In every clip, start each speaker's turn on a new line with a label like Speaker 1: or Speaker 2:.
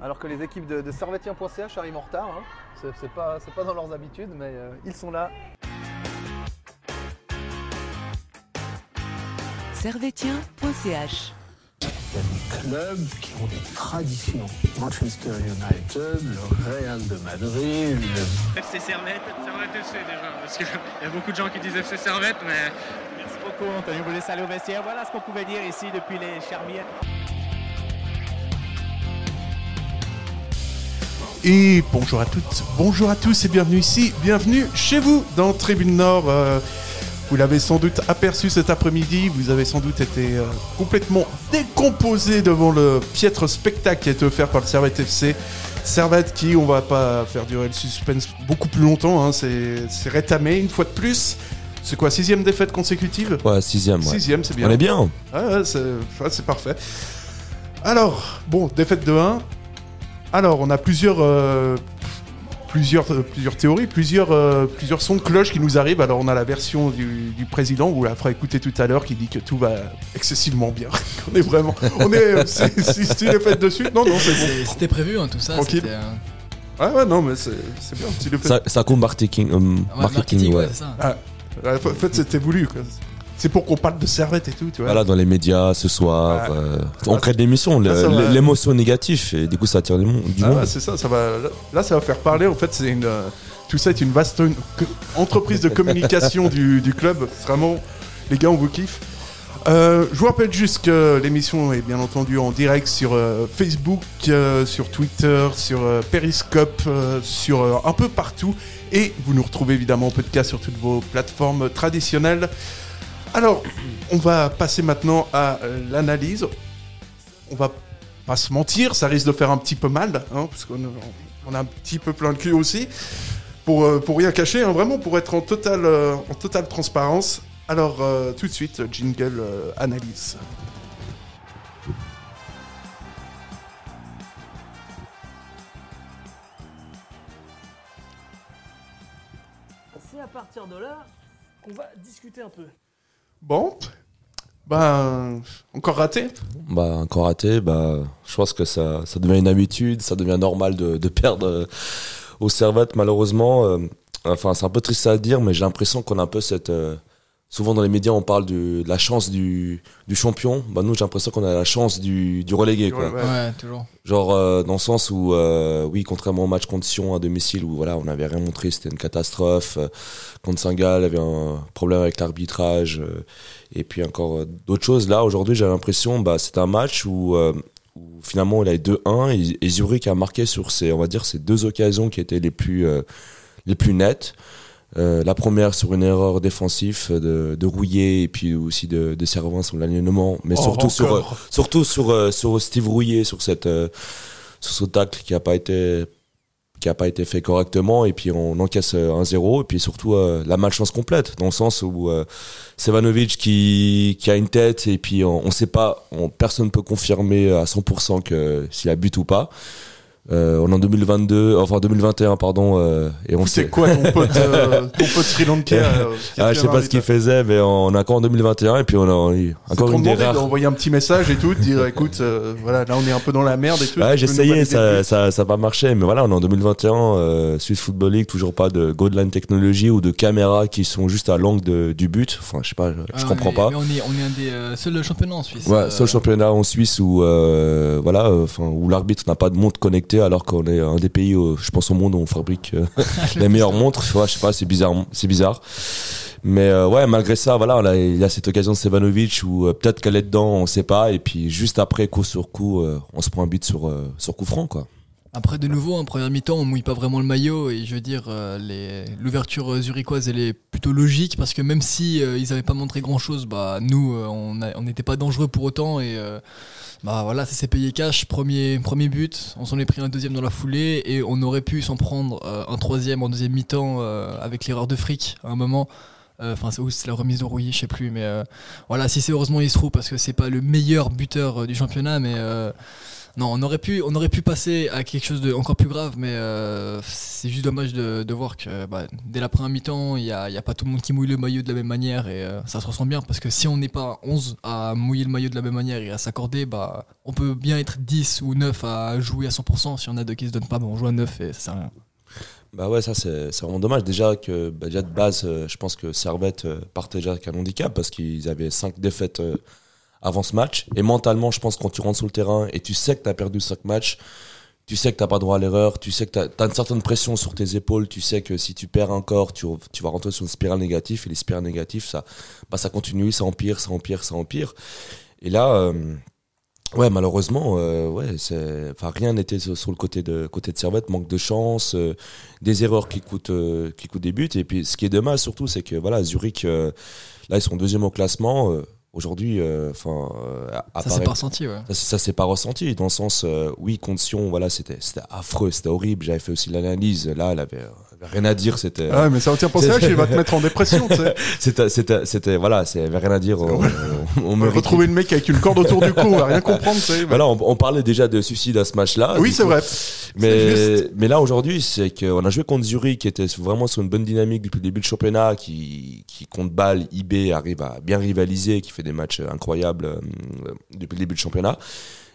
Speaker 1: Alors que les équipes de, de servetien.ch arrivent en retard. Hein. C'est, c'est pas, c'est pas dans leurs habitudes, mais euh, ils sont là.
Speaker 2: servetien.ch
Speaker 3: clubs qui ont des traditions. Manchester United, le Real de Madrid, le
Speaker 4: FC Servette. Servette FC déjà, parce qu'il y a beaucoup de gens qui disent FC Servette, mais
Speaker 5: Merci beaucoup, Anthony. Vous laissez aller au vestiaire. Voilà ce qu'on pouvait dire ici depuis les Charmières.
Speaker 6: Et bonjour à toutes, bonjour à tous et bienvenue ici, bienvenue chez vous dans Tribune Nord. Euh, vous l'avez sans doute aperçu cet après-midi, vous avez sans doute été euh, complètement décomposé devant le piètre spectacle qui a été offert par le Servette FC. Servette qui, on va pas faire durer le suspense beaucoup plus longtemps, hein, c'est rétamé une fois de plus. C'est quoi, sixième défaite consécutive?
Speaker 7: Ouais, sixième, ouais.
Speaker 6: Sixième, c'est bien.
Speaker 7: On est bien.
Speaker 6: Ouais, ouais, c'est ouais, c'est parfait. Alors, bon, défaite de 1. Alors, on a plusieurs, euh, plusieurs, euh, plusieurs théories, plusieurs, euh, plusieurs sons de cloche qui nous arrivent. Alors, on a la version du, du président, vous la fera écouter tout à l'heure, qui dit que tout va excessivement bien. on est vraiment. On est. C'est c'est- une défaite de suite Non, non, c'est bon.
Speaker 8: C'était prévu, hein, tout ça.
Speaker 6: Tranquille.
Speaker 8: c'était, euh,
Speaker 6: Ouais, ouais, non, mais c'est c'est bien. Une
Speaker 7: Ça, ça compte marketing, euh,
Speaker 8: ouais,
Speaker 7: marketing, ouais.
Speaker 8: c'est ça.
Speaker 6: Ah, ouais, en fait, c'était voulu. quoi. C'est pour qu'on parle de servette et tout, tu vois.
Speaker 7: Voilà, dans les médias ce soir,
Speaker 6: Ouais.
Speaker 7: euh, on crée de l'émission,
Speaker 6: Ah,
Speaker 7: l'émotion négative, et du coup ça attire du monde. Du
Speaker 6: Ah
Speaker 7: monde.
Speaker 6: c'est ça, ça va. là- ça va faire parler. En fait, c'est une. euh, tout ça est une vaste entreprise de communication du, du club. Vraiment, les gars, on vous kiffe. Euh, je vous rappelle juste que l'émission est bien entendu en direct sur euh, Facebook, euh, sur Twitter, sur Periscope, sur un peu partout. Et vous nous retrouvez évidemment en podcast sur toutes vos plateformes traditionnelles. Alors, on va passer maintenant à euh, l'analyse. On va pas se mentir, ça risque de faire un petit peu mal, hein, parce qu'on on a un petit peu plein de cul aussi. Pour, euh, pour rien cacher, hein, vraiment pour être en totale, euh, totale transparence. Alors, tout de suite, jingle analyse.
Speaker 9: C'est à partir de là qu'on va discuter un peu.
Speaker 6: Bon, ben, encore raté?
Speaker 7: Bah, encore raté, bah, je pense que ça, ça devient une habitude, ça devient normal de, perdre euh, aux servettes, malheureusement. euh, enfin, c'est un peu triste à dire, mais j'ai l'impression qu'on a un peu cette. Souvent dans les médias, on parle du- de la chance du, du champion. Bah, nous, j'ai l'impression qu'on a la chance du, du relégué, quoi.
Speaker 6: Ouais,
Speaker 8: toujours.
Speaker 7: Genre euh, dans le sens où euh, oui contrairement au match contre Sion à domicile où voilà on n'avait rien montré c'était une catastrophe euh, contre Saint-Gall il y avait un problème avec l'arbitrage euh, et puis encore euh, d'autres choses là aujourd'hui j'ai l'impression bah c'est un match où, euh, où finalement il a eu 2-1 et, et Zurich a marqué sur ces on va dire ces deux occasions qui étaient les plus euh, les plus nettes Euh, la première sur une erreur défensive de, de Rouillet et puis aussi de, de Servin sur l'alignement mais
Speaker 6: Oh,
Speaker 7: surtout sur euh, surtout sur euh, sur Steve Rouillet sur cette sur ce tacle qui a pas été qui a pas été fait correctement et puis on encaisse un 0 et puis surtout euh, la malchance complète dans le sens où euh, Sevanovic qui qui a une tête et puis on, on sait pas on, personne peut confirmer à 100% que s'il a but ou pas euh, on est en 2022 enfin 2021 pardon euh, et on
Speaker 6: C'est
Speaker 7: sait
Speaker 6: quoi ton pote, euh, ton pote Sri Lankais euh,
Speaker 7: ah, je sais pas ce qu'il faisait mais on est encore en 2021 et puis on a
Speaker 6: C'est
Speaker 7: encore une des rares
Speaker 6: d'envoyer un petit message et tout, de dire écoute, euh, voilà, là on est un peu dans la merde et tout.
Speaker 7: Ouais, j'essayais, ça, ça, ça va marcher, mais voilà, on est en 2021, euh, Swiss Football League, toujours pas de Godline Technology ou de caméras qui sont juste à l'angle du but. Enfin, je sais pas, je, je
Speaker 8: Ah,
Speaker 7: comprends
Speaker 8: mais-
Speaker 7: pas.
Speaker 8: Mais on est, on est un des euh, seuls championnats en Suisse.
Speaker 7: Ouais,
Speaker 8: euh,
Speaker 7: seul championnat en Suisse où euh, voilà, euh, enfin où l'arbitre n'a pas de montre connectée alors qu'on est un des pays, euh, je pense au monde où on fabrique euh, les meilleures montres. Je sais pas, c'est bizarre, c'est bizarre. Mais euh, ouais, malgré ça, voilà, il y a cette occasion de Sevanovic où euh, peut-être qu'elle est dedans, on sait pas, et puis juste après coup sur coup, on se prend un but sur sur coup franc quoi.
Speaker 8: Après, de nouveau, en première mi-temps, on mouille pas vraiment le maillot et je veux dire, euh, l'ouverture euh, zurichoise, elle est plutôt logique parce que même si euh, ils avaient pas montré grand-chose, bah nous, on n'était pas dangereux pour autant et bah voilà, ça s'est payé cash. Premier, premier but, on s'en est pris un deuxième dans la foulée et on aurait pu s'en prendre un troisième en deuxième mi-temps avec l'erreur de fric à un moment. Enfin, c'est la remise de Rouillet, je sais plus, mais voilà, si c'est heureusement Isrou parce que c'est pas le meilleur buteur du championnat, mais Non, on aurait pu, passer à quelque chose de encore plus grave, mais euh, c'est juste dommage de, voir que bah, dès la première mi-temps, il n'y a, pas tout le monde qui mouille le maillot de la même manière et euh, ça se ressent bien parce que si on n'est pas 11 à mouiller le maillot de la même manière et à s'accorder, bah, on peut bien être 10 ou 9 à jouer à 100%. Si on a deux qui se donnent pas, bah, on joue à 9 et ça sert à rien.
Speaker 7: Bah ouais, ça c'est vraiment dommage. Déjà que bah, déjà de base, euh, je pense que Servette partait déjà avec un handicap parce qu'ils avaient cinq défaites avant ce match. Et mentalement, je pense quand tu rentres sur le terrain et tu sais que tu as perdu cinq matchs, tu sais que t'as pas droit à l'erreur, tu sais que tu as, une certaine pression sur tes épaules, tu sais que si tu perds encore, tu, tu vas rentrer sur une spirale négative et les spirales négatives, ça, bah, ça continue, ça empire, ça empire, ça empire. Et là, euh, Ouais, malheureusement, euh, ouais, rien n'était sur, le côté de côté de Servette, manque de chance, euh, des erreurs qui coûtent qui coûtent des buts. Et puis, ce qui est dommage surtout, c'est que voilà, Zurich, là, ils sont deuxième au classement. Aujourd'hui, euh, enfin, euh,
Speaker 8: Ça s'est pas ressenti, ouais.
Speaker 7: ça, ça s'est pas ressenti dans le sens, euh, oui, condition, voilà, c'était c'était affreux, c'était horrible. J'avais fait aussi l'analyse. Là, elle avait, elle avait rien à dire. C'était,
Speaker 6: Ah, mais ça retient pour ça, il va te mettre en dépression, tu sais.
Speaker 7: c'était, c'était, c'était, voilà, c'est avait rien à dire. On, on, on
Speaker 6: retrouver le mec avec une corde autour du cou, on va rien comprendre, tu sais.
Speaker 7: Voilà, on, on parlait déjà de suicide à ce match-là.
Speaker 6: Oui, c'est vrai.
Speaker 7: Mais, mais là, aujourd'hui, c'est qu'on a joué contre Zurich, qui était vraiment sur une bonne dynamique depuis le début du championnat, qui, qui compte balle, IB, arrive à bien rivaliser, qui fait des matchs incroyables euh, depuis le début du championnat.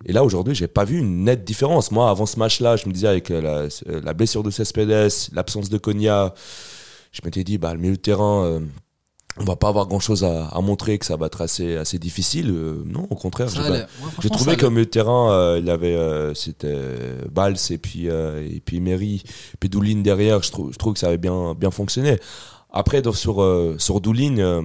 Speaker 7: Et là, aujourd'hui, j'ai pas vu une nette différence. Moi, avant ce match-là, je me disais avec euh, la, euh, la blessure de Cespedes, l'absence de Cogna, je m'étais dit, bah, le milieu de terrain, euh, on va pas avoir grand chose à, à montrer, que ça va être assez, assez difficile. Euh, non, au contraire, j'ai trouvé qu'au milieu de terrain, euh, il avait, euh, c'était Bals et puis euh, et puis Emery, puis Doulin derrière. Je trouve, je trouve que ça avait bien bien fonctionné. Après, sur euh, sur Doulin, euh,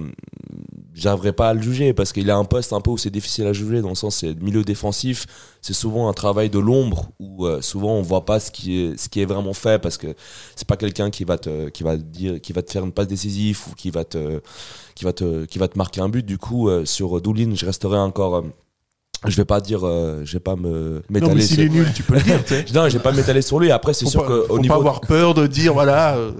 Speaker 7: j'arriverai pas à le juger parce qu'il a un poste un peu où c'est difficile à juger dans le sens c'est milieu défensif. C'est souvent un travail de l'ombre où euh, souvent on voit pas ce qui est ce qui est vraiment fait parce que c'est pas quelqu'un qui va te qui va dire qui va te faire une passe décisive ou qui va te qui va te qui va te marquer un but. Du coup, euh, sur Doulin, je resterai encore euh, je vais pas dire, euh, je vais pas me
Speaker 6: Non,
Speaker 7: m'étaler
Speaker 6: mais s'il
Speaker 7: sur...
Speaker 6: est nul, tu peux le dire.
Speaker 7: Non, je vais pas m'étaler sur lui. Après, c'est sûr qu'au
Speaker 6: faut
Speaker 7: niveau
Speaker 6: pas avoir peur de dire voilà, euh,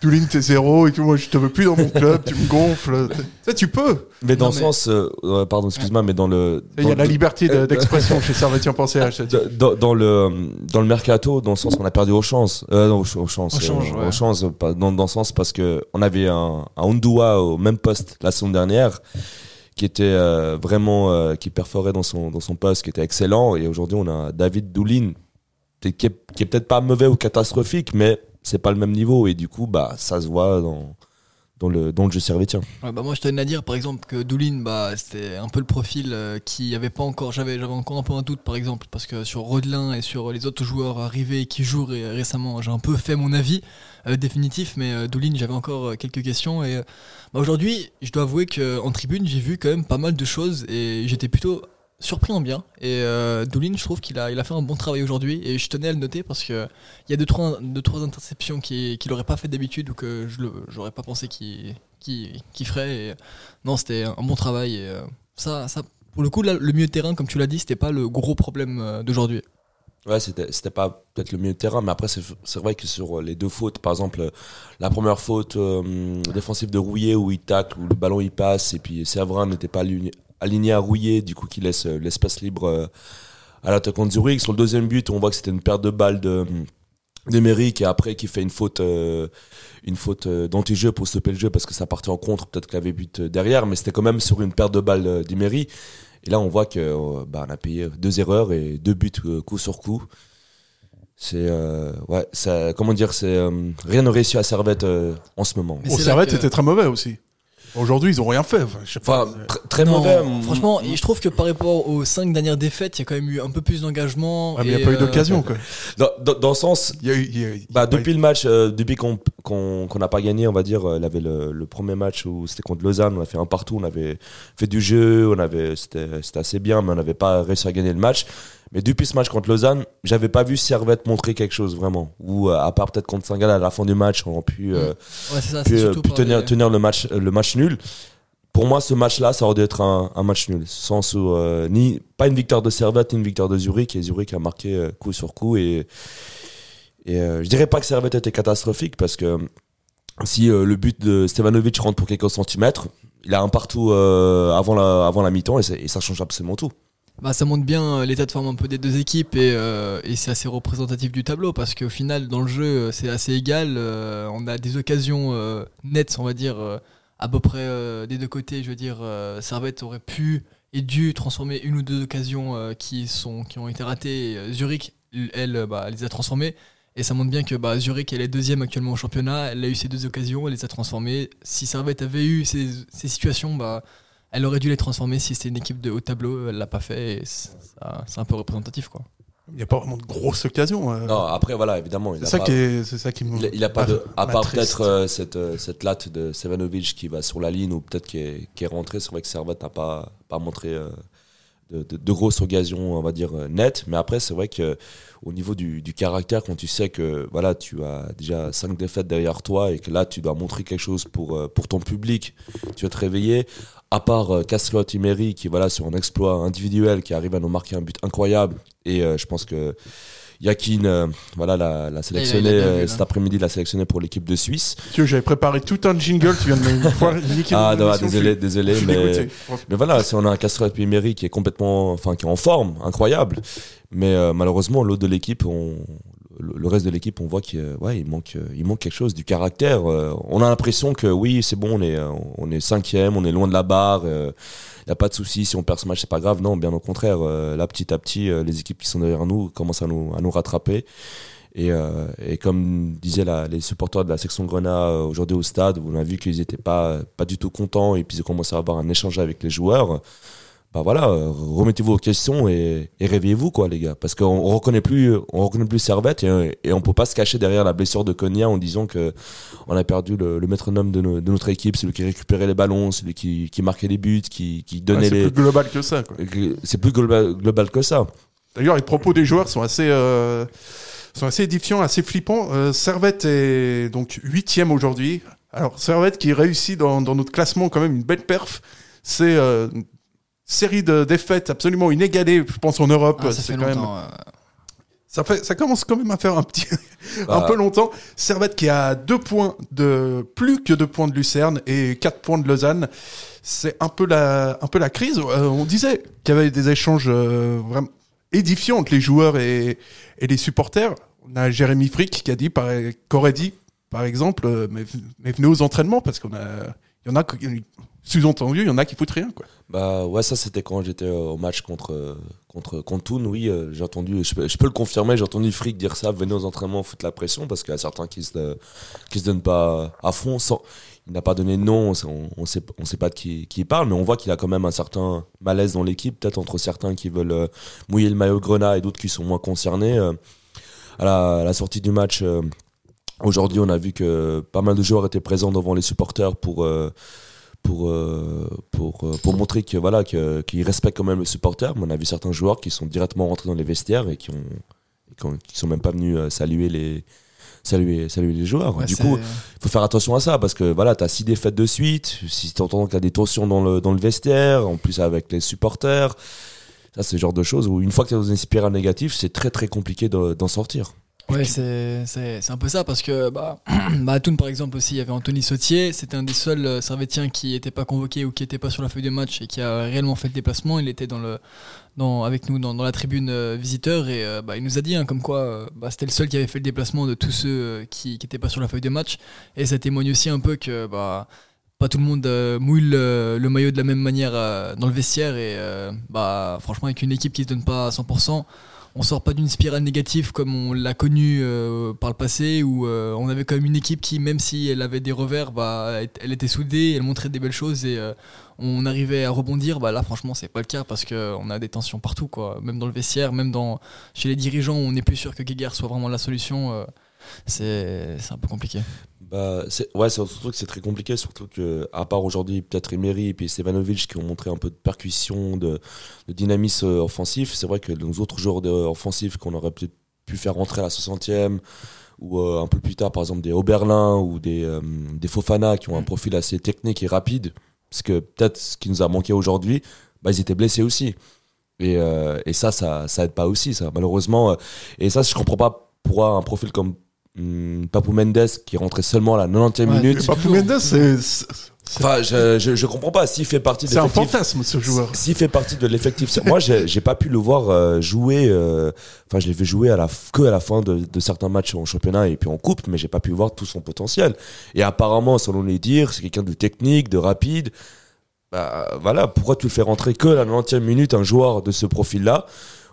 Speaker 6: Doulin t'es zéro et tout, moi je te veux plus dans mon club, tu me gonfles. Tu sais, tu peux.
Speaker 7: Mais dans
Speaker 8: Non,
Speaker 7: le
Speaker 8: mais-
Speaker 7: sens, euh, euh, pardon, excuse-moi, mais dans le,
Speaker 6: Il y a la liberté
Speaker 7: euh,
Speaker 6: d'expression chez Servetien.ch. ça dit.
Speaker 7: dans, dans le dans le mercato, dans le sens qu'on a perdu aux chances, euh, non, aux, aux chances, euh,
Speaker 8: ouais.
Speaker 7: aux chances, pas- dans, dans le sens parce que on avait un, un Ondua au même poste la saison dernière qui était euh, vraiment euh, qui perforait dans son dans son poste, qui était excellent, et aujourd'hui on a David Doulin qui est, peut-être pas mauvais ou catastrophique, mais c'est pas le même niveau, et du coup bah ça se voit dans dans le dans le jeu servétien.
Speaker 8: Ouais, bah moi je tenais à dire par exemple que Doulin bah c'était un peu le profil euh, qui avait pas encore j'avais encore un peu un doute par exemple parce que sur Rodelin et sur les autres joueurs arrivés qui jouent ré- récemment j'ai un peu fait mon avis euh, définitif mais euh, Doulin j'avais encore quelques questions et bah, aujourd'hui je dois avouer que en tribune j'ai vu quand même pas mal de choses et j'étais plutôt surpris en bien. Et euh, Doulin je trouve qu'il a il a fait un bon travail aujourd'hui. Et je tenais à le noter parce que il y a deux trois deux trois interceptions qui qu'il aurait pas fait d'habitude ou que je le j'aurais pas pensé qu'il qu'il qu'il ferait. Non c'était un bon travail. Et euh, ça ça pour le coup le milieu de terrain comme tu l'as dit c'était pas le gros problème euh, d'aujourd'hui.
Speaker 7: Ouais, c'était pas peut-être le milieu de terrain, mais après c'est vrai que sur les deux fautes, par exemple la première faute défensive de Rouillet où il tacle, où le ballon il passe et puis Séverin n'était pas aligné, à Rouillet, du coup qui laisse euh, l'espace libre euh, à l'attaquant de Zurich. Sur le deuxième but, on voit que c'était une perte de balle de d'Emeric et après qui fait une faute euh, une faute d'anti-jeu pour stopper le jeu parce que ça partait en contre, peut-être qu'il avait but derrière, mais c'était quand même sur une perte de balle d'Emery. Et là, on voit que bah, on a payé deux erreurs et deux buts coup sur coup. C'est euh, ouais, ça, comment dire, c'est euh, rien ne réussit à Servette euh, en ce moment.
Speaker 6: Servette,
Speaker 8: que-
Speaker 6: c'était très mauvais aussi. Aujourd'hui, ils ont rien fait. Enfin, je sais pas.
Speaker 7: Enfin, tr- très
Speaker 8: Non,
Speaker 7: mauvais.
Speaker 8: franchement et je trouve que par rapport aux cinq dernières défaites il y a quand même eu un peu plus d'engagement
Speaker 6: Ouais, mais il n'y a pas eu
Speaker 8: euh,
Speaker 6: d'occasion, quoi.
Speaker 7: Dans, dans, dans le sens,
Speaker 6: Il y a eu- il y a eu-
Speaker 7: bah,
Speaker 6: il y a
Speaker 7: depuis le match, euh, depuis qu'on qu'on qu'on n'a pas gagné, on va dire, euh, il avait le, le premier match où c'était contre Lausanne, on a fait un partout, on avait fait du jeu, on avait c'était c'était assez bien, mais on n'avait pas réussi à gagner le match. Mais depuis ce match contre Lausanne, j'avais pas vu Servette montrer quelque chose vraiment. Ou euh, à part peut-être contre Saint-Gall à la fin du match, on a pu euh,
Speaker 8: ouais c'est ça
Speaker 7: pu,
Speaker 8: c'est
Speaker 7: euh, pu tenir,
Speaker 8: les-
Speaker 7: tenir le match le match nul. Pour moi, ce match-là, ça aurait dû être un, un match nul, sans où, ni pas une victoire de Servette, ni une victoire de Zurich. Et Zurich a marqué coup sur coup. Et, et je dirais pas que Servette était catastrophique parce que si le but de Stevanovic rentre pour quelques centimètres, il a un partout avant la avant la mi-temps et ça change absolument tout.
Speaker 8: Bah, ça montre bien euh, l'état de forme un peu des deux équipes et, euh, et c'est assez représentatif du tableau parce qu'au final, dans le jeu, euh, c'est assez égal. on a des occasions nettes, on va dire, à peu près des deux côtés. Je veux dire, Servette aurait pu et dû transformer une ou deux occasions qui, sont, qui ont été ratées. Zurich, elle, bah, les a transformées. Et ça montre bien que bah, Zurich, elle est deuxième actuellement au championnat. Elle a eu ces deux occasions, elle les a transformées. Si Servette avait eu ces, ces situations, bah, elle aurait dû les transformer si c'était une équipe de haut tableau. Elle l'a pas fait. et c'est ça- c'est un peu représentatif, quoi.
Speaker 6: Il n'y a pas vraiment de grosses occasions. euh.
Speaker 7: Non, après, voilà, évidemment. il
Speaker 6: C'est
Speaker 7: a
Speaker 6: ça,
Speaker 7: pas-
Speaker 6: qui est- c'est ça qui me.
Speaker 7: Il, il a pas de, à part peut-être euh, cette, euh, cette latte de Sevanovic qui va sur la ligne ou peut-être qui est, qui est rentré. C'est vrai que Servette n'a pas, pas montré euh, de, de- de grosses occasions, on va dire, euh, nettes. Mais après, c'est vrai que au niveau du, du caractère, quand tu sais que voilà, tu as déjà cinq défaites derrière toi et que là, tu dois montrer quelque chose pour, euh, pour ton public, tu vas te réveiller. À part euh, Castellot Imeri qui, voilà, sur un exploit individuel, qui arrive à nous marquer un but incroyable. Et euh, je pense que Yakin, euh, voilà, l'a, l'a sélectionné
Speaker 8: il a bien vu,
Speaker 7: euh, cet après-midi, l'a sélectionné pour l'équipe de Suisse.
Speaker 6: Dieu, j'avais préparé tout un jingle, tu viens de me voir
Speaker 7: Ah, non, désolé,
Speaker 6: je
Speaker 7: désolé,
Speaker 6: je
Speaker 7: mais, mais voilà, si on a un Castro Emery qui est complètement, enfin, qui est en forme, incroyable, mais euh, malheureusement, l'autre de l'équipe, on, le reste de l'équipe, on voit qu'il euh, manque, quelque chose, du caractère. euh, on a l'impression que oui, c'est bon, on est, euh, cinquième, on est loin de la barre. Il n'y a pas de souci, si on perd ce match, c'est pas grave. Non, bien au contraire. là, petit à petit, les équipes qui sont derrière nous commencent à nous, rattraper. Et, comme disaient les supporters de la section Grenat aujourd'hui au stade, on a vu qu'ils n'étaient pas du tout contents et puis ils ont commencé à avoir un échange avec les joueurs. Bah voilà, euh, remettez-vous aux questions et, et réveillez-vous quoi les gars, parce qu'on on reconnaît plus, on reconnaît plus Servette et, et on peut pas se cacher derrière la blessure de Konya en disant que on a perdu le, le métronome de, no- de notre équipe, celui qui récupérait les ballons, celui qui, qui marquait les buts, qui, donnait
Speaker 6: c'est
Speaker 7: les.
Speaker 6: plus global que ça. quoi.
Speaker 7: C'est plus global, global que ça.
Speaker 6: D'ailleurs, les propos des joueurs sont assez, euh, sont assez édifiants, assez flippants. Euh, Servette est donc huitième aujourd'hui. Alors, Servette qui réussit dans, dans notre classement quand même une belle perf. C'est euh, série de défaites absolument inégalée, je pense, en Europe.
Speaker 8: Ah, ça
Speaker 6: C'est
Speaker 8: fait
Speaker 6: quand même-
Speaker 8: longtemps. euh,
Speaker 6: ça, fait, ça commence quand même à faire un petit, un
Speaker 7: Bah.
Speaker 6: peu longtemps. Servette qui a deux points de plus que deux points de Lucerne et quatre points de Lausanne. C'est un peu la, un peu la crise. Euh, on disait qu'il y avait des échanges euh, vraiment édifiants entre les joueurs et, et les supporters. On a Jérémy Frick qui a dit, par, qu'aurait dit, par exemple, euh, mais, mais venez aux entraînements parce qu'on a, il y en a, sous-entendu, il y en a qui foutent rien, quoi.
Speaker 7: Bah ouais, ça c'était quand j'étais euh, au match contre euh, contre oui, euh, j'ai entendu, je peux, le confirmer, j'ai entendu Frick dire ça, venez aux entraînements, foutre la pression parce qu'il y a certains qui se se donnent pas à fond il n'a pas donné de nom, on on, sait pas de qui il parle, mais on voit qu'il a quand même un certain malaise dans l'équipe, peut-être entre certains qui veulent mouiller le maillot grenat et d'autres qui sont moins concernés. à, la, sortie du match aujourd'hui, on a vu que pas mal de joueurs étaient présents devant les supporters pour pour euh, pour euh, pour montrer que voilà que qu'ils respectent quand même le supporter. Mais on a vu certains joueurs qui sont directement rentrés dans les vestiaires et qui ont qui, ont- qui sont même pas venus euh, saluer les saluer saluer les joueurs.
Speaker 8: Ouais,
Speaker 7: du coup il faut faire attention à ça parce que voilà t'as six défaites de suite. Si t'entends qu'il y a des tensions dans le dans le vestiaire en plus avec les supporters ça c'est le genre de choses où une fois que t'es dans une spirale négative c'est très très compliqué de- d'en sortir
Speaker 8: Ouais, c'est c'est- c'est un peu ça parce que bah, bah à Thun, par exemple aussi, il y avait Anthony Sautier, c'était un des seuls euh, Servétiens qui n'était pas convoqué ou qui n'était pas sur la feuille de match et qui a réellement fait le déplacement. Il était dans le, dans, avec nous dans, dans la tribune euh, visiteur et euh, bah, il nous a dit hein, comme quoi euh, bah, c'était le seul qui avait fait le déplacement de tous ceux qui n'étaient pas sur la feuille de match. Et ça témoigne aussi un peu que bah, pas tout le monde euh, mouille le, le maillot de la même manière euh, dans le vestiaire et euh, bah, franchement avec une équipe qui se donne pas à 100%, on sort pas d'une spirale négative comme on l'a connu euh, par le passé où euh, on avait quand même une équipe qui même si elle avait des revers bah, elle était soudée elle montrait des belles choses et euh, on arrivait à rebondir. Bah là franchement c'est pas le cas parce que on a des tensions partout quoi. Même dans le vestiaire même dans chez les dirigeants on n'est plus sûr que Guéguerre soit vraiment la solution c'est un peu compliqué
Speaker 7: Bah, ouais, c'est surtout que c'est très compliqué, surtout que, à part aujourd'hui, peut-être Emery et puis Stevanovic qui ont montré un peu de percussion, de, de dynamisme euh, offensif, c'est vrai que nos autres joueurs offensifs qu'on aurait peut-être pu faire rentrer à la 60e, ou euh, un peu plus tard, par exemple, des Oberlin ou des, euh, des Fofana qui ont un profil assez technique et rapide, parce que peut-être ce qui nous a manqué aujourd'hui, bah, ils étaient blessés aussi. Et, euh, et ça, ça, ça aide pas aussi, ça, malheureusement. et ça, je comprends pas pourquoi un profil comme hum, Papou Mendes qui rentrait seulement à la 90e
Speaker 8: Ouais,
Speaker 7: minute.
Speaker 6: Papou Mendes, c'est- c'est
Speaker 7: Enfin, je, je, je comprends pas. S'il fait partie de
Speaker 6: C'est un
Speaker 7: l'effectif-
Speaker 6: fantasme, ce joueur.
Speaker 7: S'il fait partie de l'effectif, moi j'ai j'ai pas pu le voir euh, jouer. euh, Enfin, je l'ai vu jouer à la f- que à la fin de, de certains matchs en championnat et puis en coupe, mais j'ai pas pu voir tout son potentiel. Et apparemment, selon les dires, c'est quelqu'un de technique, de rapide. Bah voilà, pourquoi tu le fais rentrer que à la 90e minute un joueur de ce profil-là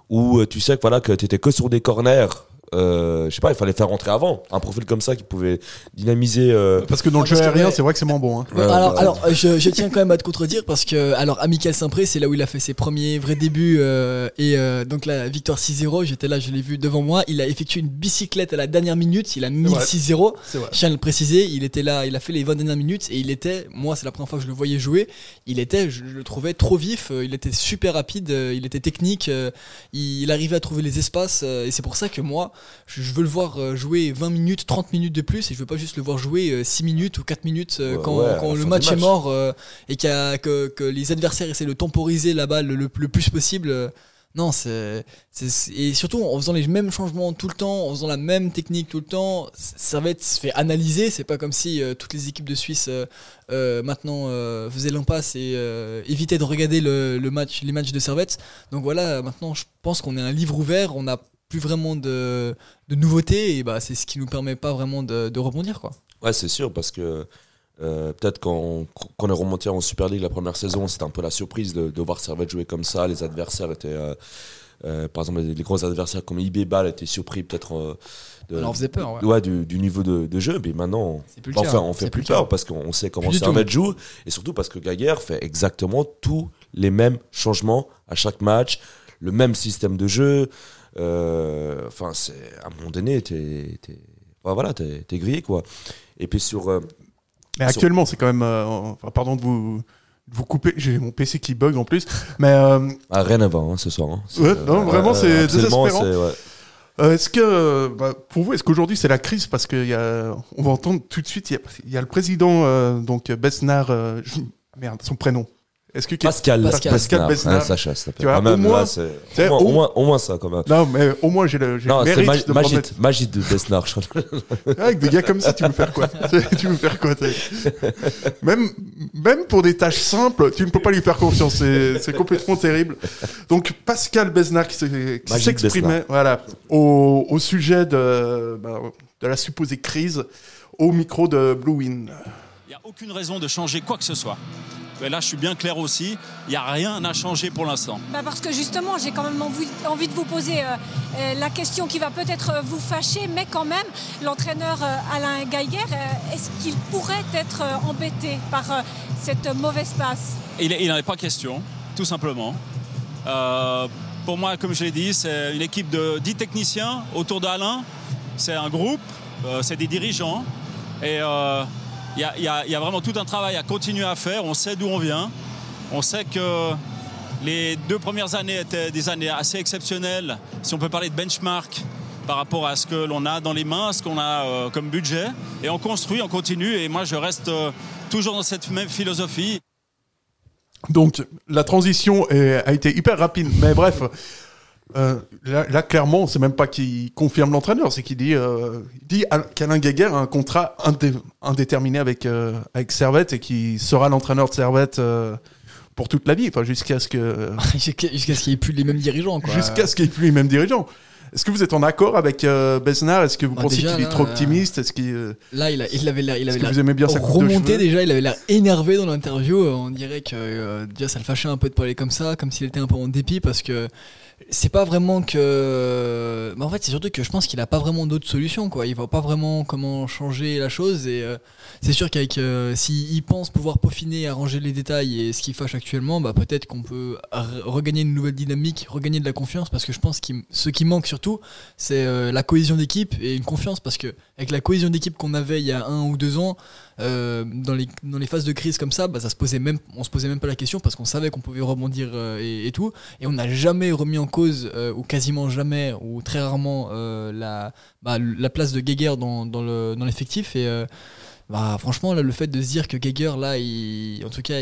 Speaker 7: où euh, tu sais que voilà que t'étais que sur des corners. Euh, je sais pas, il fallait faire rentrer avant un profil comme ça qui pouvait dynamiser. euh,
Speaker 6: Parce que dans le jeu aérien, c'est vrai que c'est moins bon. hein.
Speaker 7: Ouais,
Speaker 8: alors,
Speaker 7: bah,
Speaker 8: alors je, je tiens quand même à te contredire parce que alors Amical Saint-Pré c'est là où il a fait ses premiers vrais débuts euh, et euh, donc la victoire 6-0 j'étais là je l'ai vu devant moi il a effectué une bicyclette à la dernière minute il a mis le
Speaker 6: vrai.
Speaker 8: 6-0
Speaker 6: C'est vrai.
Speaker 8: je tiens à le préciser il était là il a fait les 20 dernières minutes et il était moi c'est la première fois que je le voyais jouer il était je le trouvais trop vif euh, il était super rapide euh, il était technique il, il arrivait à trouver les espaces euh, et c'est pour ça que moi je, je veux le voir euh, jouer 20 minutes 30 minutes de plus et je veux pas juste le voir jouer euh, 6 minutes ou 4 minutes euh, quand,
Speaker 7: ouais,
Speaker 8: le match est mort euh, et a- que, que les adversaires essaient de temporiser la balle le, le plus possible. euh, non, c'est et surtout en faisant les mêmes changements tout le temps, en faisant la même technique tout le temps, Servette se fait analyser. C'est pas comme si euh, toutes les équipes de Suisse euh, euh, maintenant euh, faisaient l'impasse et euh, évitaient de regarder le, le match, les matchs de Servette. Donc voilà, maintenant je pense qu'on est un livre ouvert. On n'a plus vraiment de, de nouveautés et bah c'est ce qui nous permet pas vraiment de, de rebondir quoi.
Speaker 7: Ouais, c'est sûr, parce que euh, peut-être quand, quand on est remonté en Super League la première saison, c'était un peu la surprise de, de voir Servette jouer comme ça. Les adversaires étaient. euh, euh, par exemple, les, les gros adversaires comme IB Ball étaient surpris peut-être euh,
Speaker 8: leur faisait peur, ouais.
Speaker 7: ouais, du, du niveau de, de jeu. Mais maintenant,
Speaker 8: plus le
Speaker 7: enfin,
Speaker 8: cas,
Speaker 7: on fait
Speaker 8: plus
Speaker 7: peur parce qu'on sait comment Servette joue. Et surtout parce que Gaguerre fait exactement tous les mêmes changements à chaque match, le même système de jeu. Euh, Enfin, c'est à un moment donné, t'es ouais, voilà, t'es t'es grillé quoi. Et puis sur euh,
Speaker 6: Mais
Speaker 7: sur-
Speaker 6: actuellement, c'est quand même. euh, enfin, pardon de vous, vous couper. J'ai mon PC qui bug en plus. Mais euh,
Speaker 7: Ah, rien voir hein, ce soir. hein. C'est,
Speaker 6: Ouais, non, vraiment, c'est
Speaker 7: absolument,
Speaker 6: désespérant.
Speaker 7: c'est- ouais.
Speaker 6: euh, est-ce que, euh, bah, pour vous, est-ce qu'aujourd'hui c'est la crise? Parce que y a, on va entendre tout de suite. Il y y a le président, euh, donc Besnard. euh, merde, son prénom. Est-ce que
Speaker 7: Pascal,
Speaker 8: Pascal.
Speaker 6: Pascal Besnard.
Speaker 7: Sacha.
Speaker 6: Tu vois,
Speaker 7: Ah, même
Speaker 6: au moins-
Speaker 7: là, au, moins,
Speaker 6: au-
Speaker 7: au moins, au moins ça, quand même.
Speaker 6: Non, mais au moins j'ai le, j'ai le
Speaker 7: Non, c'est
Speaker 6: mérite
Speaker 7: Mag-
Speaker 6: de me
Speaker 7: Magid,
Speaker 6: remettre-
Speaker 7: Magid de Besnard. je crois.
Speaker 6: Avec des gars comme ça, tu veux faire quoi? Tu veux faire quoi même, même pour des tâches simples, tu ne peux pas lui faire confiance. C'est c'est complètement terrible. Donc Pascal Besnard qui s'exprimait voilà, au, au sujet de, bah, de la supposée crise au micro de Blue Win.
Speaker 10: Il n'y a aucune raison de changer quoi que ce soit. Et là, je suis bien clair aussi, il n'y a rien à changer pour l'instant.
Speaker 11: Bah parce que justement, j'ai quand même envie, envie de vous poser euh, euh, la question qui va peut-être euh, vous fâcher, mais quand même, l'entraîneur euh, Alain Geiger, euh, est-ce qu'il pourrait être embêté par cette mauvaise passe?
Speaker 10: Il n'en est pas question, tout simplement. Pour moi, comme je l'ai dit, c'est une équipe de 10 techniciens autour d'Alain. C'est un groupe, c'est des dirigeants. Et il y, a- vraiment tout un travail à continuer à faire. On sait d'où on vient. On sait que les deux premières années étaient des années assez exceptionnelles, si on peut parler de benchmark par rapport à ce que l'on a dans les mains, ce qu'on a euh, comme budget. Et on construit, on continue. Et moi, je reste euh, toujours dans cette même philosophie.
Speaker 6: Donc la transition a été hyper rapide, mais bref. Euh, là, là, clairement, c'est même pas qu'il confirme l'entraîneur, c'est qu'il dit, euh, il dit Al- qu'Alain Guéguer a un contrat indé- indéterminé avec euh, avec Servette et qu'il sera l'entraîneur de Servette euh, pour toute la vie, enfin jusqu'à ce que
Speaker 8: Jusqu'à ce qu'il n'y ait plus les mêmes dirigeants.
Speaker 6: jusqu'à ce qu'il n'y ait plus les mêmes dirigeants. Est-ce que vous êtes en accord avec euh, Besnard? Est-ce que vous
Speaker 8: Bah,
Speaker 6: pensez qu'il est trop optimiste? Est-ce qu'il euh,
Speaker 8: Là, il, a- il avait l'air, il avait
Speaker 6: vous aimez bien sa
Speaker 8: remonté déjà. Il avait l'air énervé dans l'interview. Euh, On dirait que déjà ça le fâchait un peu de parler comme ça, comme s'il était un peu en dépit parce que c'est pas vraiment que. Mais en fait, c'est surtout que je pense qu'il a pas vraiment d'autre solution. Quoi. Il voit pas vraiment comment changer la chose et euh, c'est sûr qu'avec euh, s'il pense pouvoir peaufiner, arranger les détails et ce qui fâche actuellement, bah peut-être qu'on peut re- regagner une nouvelle dynamique, regagner de la confiance parce que je pense que ce qui manque surtout, c'est euh, la cohésion d'équipe et une confiance parce que avec la cohésion d'équipe qu'on avait il y a un ou deux ans, euh, dans, les, dans les phases de crise comme ça, bah, ça se posait même, on se posait même pas la question parce qu'on savait qu'on pouvait rebondir euh, et, tout. Et on n'a jamais remis en cause, euh, ou quasiment jamais, ou très rarement, la, bah, la place de Geiger dans, dans le- dans l'effectif. et bah, franchement, là, le fait de se dire que Geiger, là, il, en tout cas,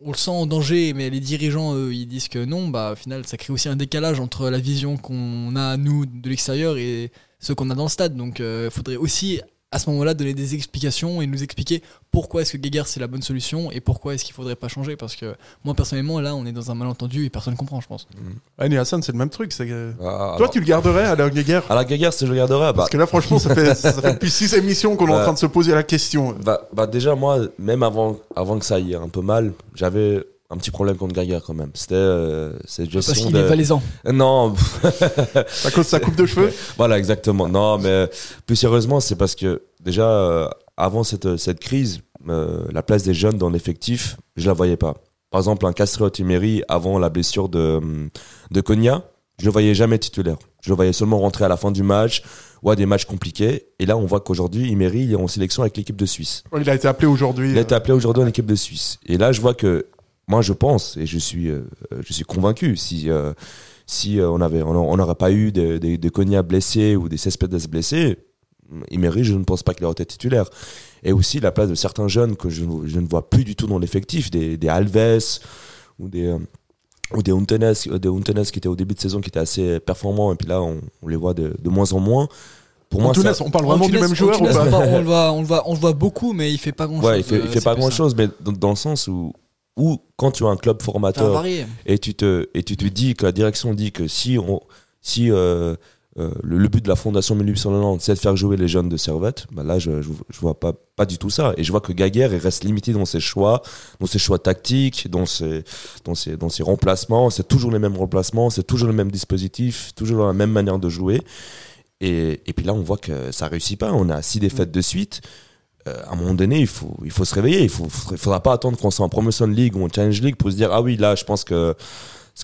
Speaker 8: on le sent en danger, mais les dirigeants, eux, ils disent que non, bah, au final, ça crée aussi un décalage entre la vision qu'on a, nous, de l'extérieur et ce qu'on a dans le stade. Donc, il faudrait aussi à ce moment-là donner des explications et nous expliquer pourquoi est-ce que Geiger c'est la bonne solution et pourquoi est-ce qu'il faudrait pas changer parce que moi personnellement là on est dans un malentendu et personne comprend je pense.
Speaker 6: Annie Hassan, c'est le même truc. c'est que-
Speaker 7: Ah,
Speaker 6: Toi,
Speaker 7: alors-
Speaker 6: tu le garderais à la Geiger
Speaker 7: À la Gaguerre, si je le garderais, bah,
Speaker 6: Parce que là, franchement, ça fait, ça fait depuis six émissions qu'on est en
Speaker 7: Ouais.
Speaker 6: train de se poser la question.
Speaker 7: bah, bah, déjà, moi, même avant, avant que ça aille un peu mal, j'avais un petit problème contre Gaguerre quand même. C'était euh, cette gestion
Speaker 8: Parce qu'il
Speaker 7: de-
Speaker 8: est valaisan.
Speaker 7: Non.
Speaker 6: à cause de sa coupe de cheveux
Speaker 7: Voilà, exactement. Non, mais plus sérieusement, c'est parce que déjà, euh, avant cette, cette crise, euh, la place des jeunes dans l'effectif, je la voyais pas. Par exemple, un Castrot Emery, avant la blessure de, de Konya, je le voyais jamais titulaire. Je le voyais seulement rentrer à la fin du match ou à des matchs compliqués. Et là, on voit qu'aujourd'hui, Emery, il est en sélection avec l'équipe de Suisse.
Speaker 6: Il a été appelé aujourd'hui.
Speaker 7: Il a été appelé aujourd'hui en équipe de Suisse. Et là, je vois que, moi, je pense, et je suis, euh, je suis convaincu, si, euh, si euh, on avait, on n'aurait pas eu des, des, blessés ou des Cespedes blessés, Emery, je ne pense pas qu'il aurait été titulaire. Et aussi la place de certains jeunes que je, je ne vois plus du tout dans l'effectif, des, des Alves ou des, euh, ou des Untenes, des Untenes qui étaient au début de saison, qui étaient assez performants, et puis là, on, on les voit de, de moins en moins. Pour moi,
Speaker 6: Antunes,
Speaker 7: ça-
Speaker 6: on parle vraiment du même joueur ou pas?
Speaker 8: on, le voit, on, le voit, on le voit beaucoup, mais il fait pas grand chose.
Speaker 7: Il fait, il fait pas grand chose, mais dans, dans le sens où, où, quand tu as un club formateur et tu te, et tu te dis que la direction dit que si on, si, euh, euh, le, le but de la fondation 1890 c'est de faire jouer les jeunes de Servette, bah là je, je, je vois pas, pas du tout ça. Et je vois que Gaguerre il reste limité dans ses choix, dans ses choix tactiques, dans ses, dans ses, dans ses remplacements. C'est toujours les mêmes remplacements, c'est toujours le même dispositif, toujours la même manière de jouer. Et, et puis là, on voit que ça réussit pas. On a six défaites de suite. Euh, à un moment donné, il faut, il faut se réveiller. Il il faudra pas attendre qu'on soit en Promotion League ou en Challenge League pour se dire ah oui là, je pense que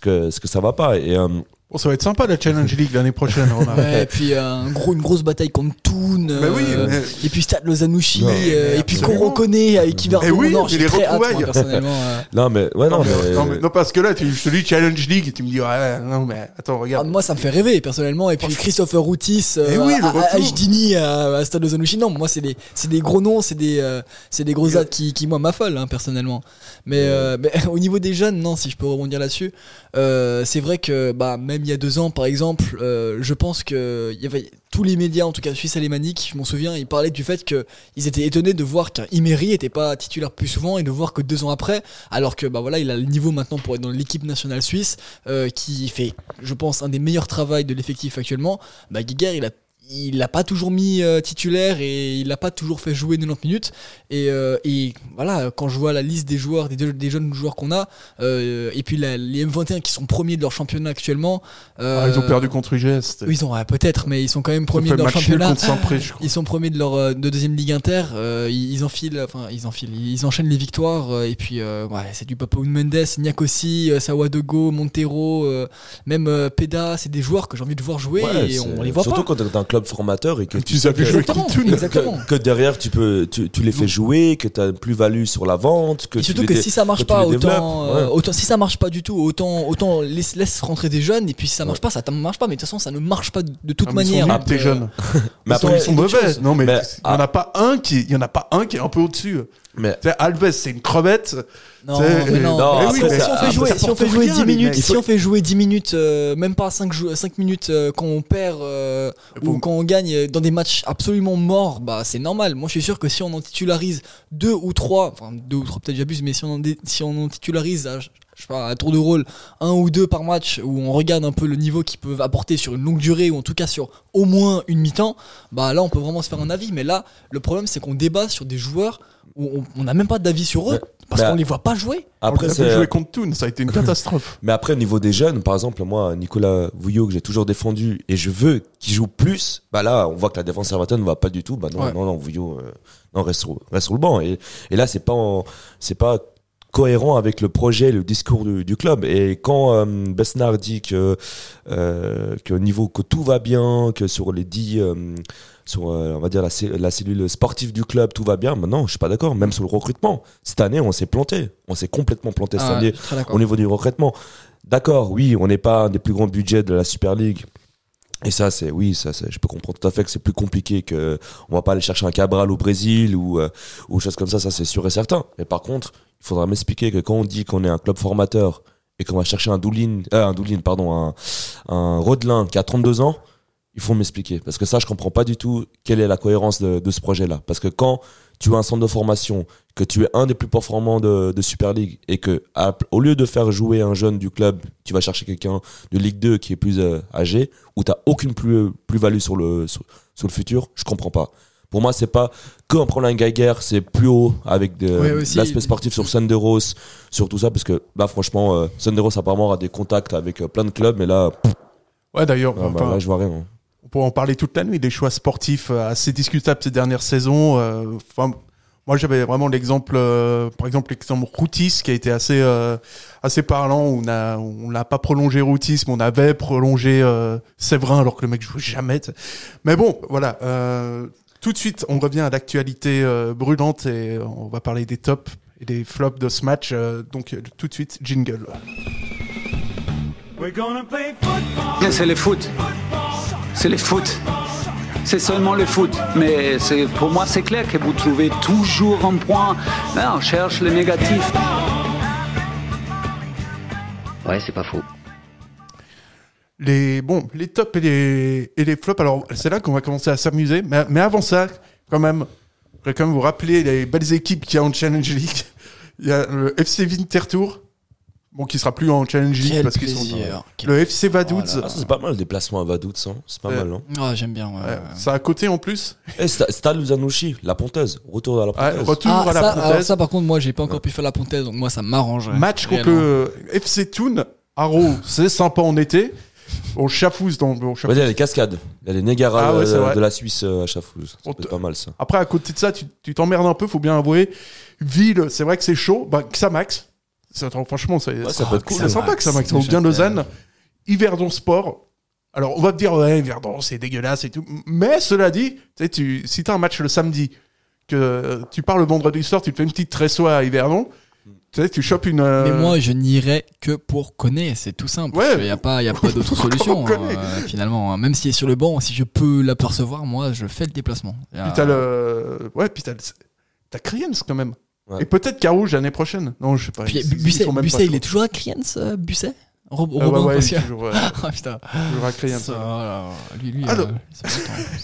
Speaker 7: que, que ça va pas. Et euh,
Speaker 6: Bon, ça va être sympa la Challenge League l'année prochaine.
Speaker 8: Ouais, et puis euh, un gros, une grosse bataille contre Toon.
Speaker 6: Mais oui,
Speaker 8: euh,
Speaker 6: mais-
Speaker 8: Et puis Stade Lozanouchi.
Speaker 7: Non,
Speaker 8: euh, et puis qu'on reconnaît avec
Speaker 6: Eh
Speaker 8: Yverton
Speaker 6: oui,
Speaker 8: J'ai
Speaker 6: les retrouvailles.
Speaker 8: euh.
Speaker 7: non mais ouais non,
Speaker 6: non, mais,
Speaker 7: mais,
Speaker 6: non, mais- non, parce que là, tu, je te dis Challenge League et tu me dis, ouais, non, mais attends,
Speaker 8: Ah,
Speaker 6: regarde.
Speaker 8: moi, ça me fait rêver personnellement. Et puis Christopher Routis, euh,
Speaker 6: Eh oui,
Speaker 8: à- à- à, à Stade Lozanouchi. Non, moi, c'est des, c'est des gros noms, c'est des, euh, c'est des gros dates qui, qui moi, m'affolent, hein, personnellement. Mais, euh, mais au niveau des jeunes, non, si je peux rebondir là-dessus, euh, c'est vrai que, bah, même il y a deux ans, par exemple, euh, je pense que tous les médias, en tout cas suisse alémanique, je m'en souviens, ils parlaient du fait qu'ils étaient étonnés de voir qu'un Imery était pas titulaire plus souvent et de voir que deux ans après, alors que bah voilà, il a le niveau maintenant pour être dans l'équipe nationale suisse, euh, qui fait, je pense, un des meilleurs travaux de l'effectif actuellement. Bah Giger, il a il l'a pas toujours mis euh, titulaire et il l'a pas toujours fait jouer 90 minutes et, euh, et voilà quand je vois la liste des joueurs des, des jeunes joueurs qu'on a euh, et puis la- les M21 qui sont premiers de leur championnat actuellement euh,
Speaker 6: Ah, ils ont perdu contre UGS.
Speaker 8: oui, ils ont ouais, peut-être, mais ils sont quand même premiers de leur championnat.
Speaker 6: contre Saint-Pré, je crois.
Speaker 8: Ils sont premiers de leur euh, de deuxième ligue inter. euh, ils, ils enfilent, enfin ils enfilent, ils enchaînent les victoires euh, et puis euh, ouais, c'est du Papa Mendes, Niakossi, Sawadogo, Montero, euh, même euh, Peda, c'est des joueurs que j'ai envie de voir jouer
Speaker 7: Ouais,
Speaker 8: et on les voit
Speaker 7: surtout
Speaker 8: pas.
Speaker 7: quand club formateur et que
Speaker 6: Tu les as
Speaker 7: sais
Speaker 6: vu
Speaker 7: que-
Speaker 6: jouer
Speaker 8: Exactement,
Speaker 7: que, que derrière tu peux tu, tu les fais jouer que tu as une plus-value sur la vente que
Speaker 8: Et
Speaker 7: tu
Speaker 8: surtout
Speaker 7: les
Speaker 8: que si ça marche
Speaker 7: tu
Speaker 8: pas, autant, euh,
Speaker 7: Ouais.
Speaker 8: autant, si ça marche pas du tout, autant, autant laisse, laisse rentrer des jeunes. Et puis si ça marche pas, ça ne marche pas. Mais de toute façon, ça ne marche pas de, toute
Speaker 6: Ah, ils
Speaker 8: manière. euh,
Speaker 6: jeunes.
Speaker 7: mais
Speaker 6: Ils sont-
Speaker 7: après
Speaker 6: ils sont
Speaker 8: quelque
Speaker 6: mauvais. Non, mais
Speaker 7: Mais-
Speaker 6: il y en a pas un qui, il y en a pas un qui est un peu au-dessus.
Speaker 7: Mais
Speaker 6: Alves, c'est une crevette.
Speaker 8: Non,
Speaker 6: C'est-
Speaker 8: mais non,
Speaker 7: Non,
Speaker 8: mais si, on-
Speaker 7: ça-
Speaker 8: si on fait jouer, si on
Speaker 6: porte
Speaker 8: fait jouer
Speaker 6: rien,
Speaker 8: 10
Speaker 6: les
Speaker 8: minutes,
Speaker 6: mecs.
Speaker 8: si on fait jouer 10 minutes, euh, même pas 5, 5 minutes euh, quand on perd euh, ou
Speaker 6: Bon.
Speaker 8: quand on gagne dans des matchs absolument morts, bah c'est normal. Moi je suis sûr que si on en titularise deux ou trois, enfin deux ou trois peut-être j'abuse, mais si on en, dé- si on en titularise à, je sais pas, à tour de rôle, un ou deux par match, où on regarde un peu le niveau qu'ils peuvent apporter sur une longue durée, ou en tout cas sur au moins une mi-temps, bah là on peut vraiment se faire un avis. Mais là, le problème c'est qu'on débat sur des joueurs où on- n'a même pas d'avis sur eux,
Speaker 7: Mais-
Speaker 8: parce qu'on les voit pas jouer.
Speaker 7: après
Speaker 6: On a
Speaker 7: c'est
Speaker 6: jouer contre Toon, ça a été une catastrophe.
Speaker 7: mais après au niveau des jeunes par exemple moi Nicolas Vouillot que j'ai toujours défendu et je veux qu'il joue plus bah là on voit que la défense servateur ne va pas du tout bah non
Speaker 8: Ouais.
Speaker 7: non non Vouillot euh, non reste sur, reste sur le banc et, et là c'est pas en- c'est pas cohérent avec le projet, le discours du, du club. Et quand euh, Besnard dit que euh, que au niveau que tout va bien, que sur les dix, euh, sur euh, on va dire la, cellule sportive du club tout va bien, maintenant je suis pas d'accord. Même sur le recrutement, cette année on s'est planté, on s'est complètement planté cette
Speaker 8: Ah,
Speaker 7: année au niveau du recrutement. D'accord, oui, on n'est pas un des plus grands budgets de la Super League. Et ça, c'est oui, ça, je peux comprendre tout à fait que c'est plus compliqué que on va pas aller chercher un Cabral au Brésil ou euh, ou choses comme ça. Ça, c'est sûr et certain. Mais par contre, il faudra m'expliquer que quand on dit qu'on est un club formateur et qu'on va chercher un Doulin, euh, un Doulin, pardon, un Rodelin qui a 32 ans, il faut m'expliquer. Parce que ça, je comprends pas du tout quelle est la cohérence de, ce projet-là. Parce que quand tu as un centre de formation, que tu es un des plus performants de, Super League et que au lieu de faire jouer un jeune du club, tu vas chercher quelqu'un de Ligue 2 qui est plus euh, âgé, où tu aucune plus- plus-value sur le, sur le futur, je comprends pas. Pour moi, c'est pas que un problème Geiger, c'est plus haut avec de-
Speaker 8: Ouais, aussi.
Speaker 7: l'aspect sportif sur Sunderos, sur tout ça, parce que là, franchement, euh, Sunderos apparemment a des contacts avec euh, plein de clubs, mais là, pff,
Speaker 6: Ouais, d'ailleurs,
Speaker 7: ah, bah, là, je vois rien.
Speaker 6: on pourrait en parler toute la nuit, des choix sportifs euh, assez discutables ces dernières saisons. euh, Enfin, moi, j'avais vraiment l'exemple, par exemple, l'exemple Routis qui a été assez, assez parlant. On a, on n'a pas prolongé Routis, mais on avait prolongé Séverin alors que le mec joue jamais. Mais bon, voilà. euh, tout de suite, on revient à l'actualité euh, brûlante et on va parler des tops et des flops de ce match. euh, donc, euh, tout de suite, jingle.
Speaker 12: C'est le foot. C'est le foot. C'est seulement le foot. Mais c'est- pour moi, c'est clair que vous trouvez toujours un point. Là, on cherche le négatif.
Speaker 13: Ouais, c'est pas faux.
Speaker 6: Les bon les tops et les et les flops alors c'est là qu'on va commencer à s'amuser mais, mais avant ça quand même je voudrais quand même vous rappeler les belles équipes qu'il y a en Challenge League il y a le FC Winterthur bon qui sera plus en Challenge League
Speaker 8: Quel
Speaker 6: parce qu'ils sont
Speaker 8: plaisir.
Speaker 6: le FC Vaduz
Speaker 7: Ah, ça, c'est pas mal le déplacement à Vaduz, hein. c'est pas
Speaker 6: Ouais.
Speaker 7: mal. Hein.
Speaker 8: Ah, j'aime bien. ouais,
Speaker 6: Ouais,
Speaker 8: ouais.
Speaker 6: ça à côté en plus
Speaker 7: Et Sta- Stade Luzanouchi, la ponteuse, retour à la
Speaker 6: Ouais,
Speaker 7: ponteuse.
Speaker 6: retour
Speaker 8: Ah,
Speaker 6: à la
Speaker 8: ça, alors ça, par contre, moi, j'ai pas encore pu faire la pontaise, donc moi, ça m'arrange.
Speaker 6: match contre le FC Thun Haro c'est sympa en été on chafouze dans on
Speaker 7: Ouais,
Speaker 6: chafouze.
Speaker 7: il y a les cascades, il y a les Negara
Speaker 6: Ah ouais,
Speaker 7: de-
Speaker 6: c'est
Speaker 7: la Suisse euh, à Chafouz. Ça
Speaker 6: On
Speaker 7: peut
Speaker 6: te-
Speaker 7: être pas mal ça.
Speaker 6: Après, à côté de ça, tu tu t'emmerdes un peu, faut bien avouer. Ville, c'est vrai que c'est chaud. Bah, Xamax. C'est- attends, franchement, c'est
Speaker 7: Ouais, ça peut être cool,
Speaker 6: C'est sympa Xamax. Ça vaut bien Lausanne. Yverdon Sport. Alors, on va te dire, ouais, Yverdon, c'est dégueulasse et tout. Mais cela dit, tu sais, tu, si t'as un match le samedi, que tu pars le vendredi soir, tu te fais une petite tressoie à Yverdon, tu sais, tu chopes une. euh,
Speaker 8: Mais moi, je n'irai que pour connaître, c'est tout simple.
Speaker 6: Ouais.
Speaker 8: Il n'y a pas, il y a pas d'autre solution, hein, euh, finalement. hein. Même s'il est sur le banc, si je peux l'apercevoir, moi, je fais le déplacement. A-
Speaker 6: Puis t'as le. Ouais, puis t'as le- T'as Kriens quand même.
Speaker 7: Ouais.
Speaker 6: Et peut-être Carouge l'année prochaine. Non, je sais pas.
Speaker 8: Puis,
Speaker 6: ils- ils
Speaker 8: Busset, il est toujours à Kriens, euh, Busset? Rob-
Speaker 6: Ah
Speaker 8: Robin,
Speaker 6: ouais, ouais, est toujours.
Speaker 8: Ah, putain.
Speaker 6: Toujours à Kriens.
Speaker 8: Ça, voilà. Lui, lui,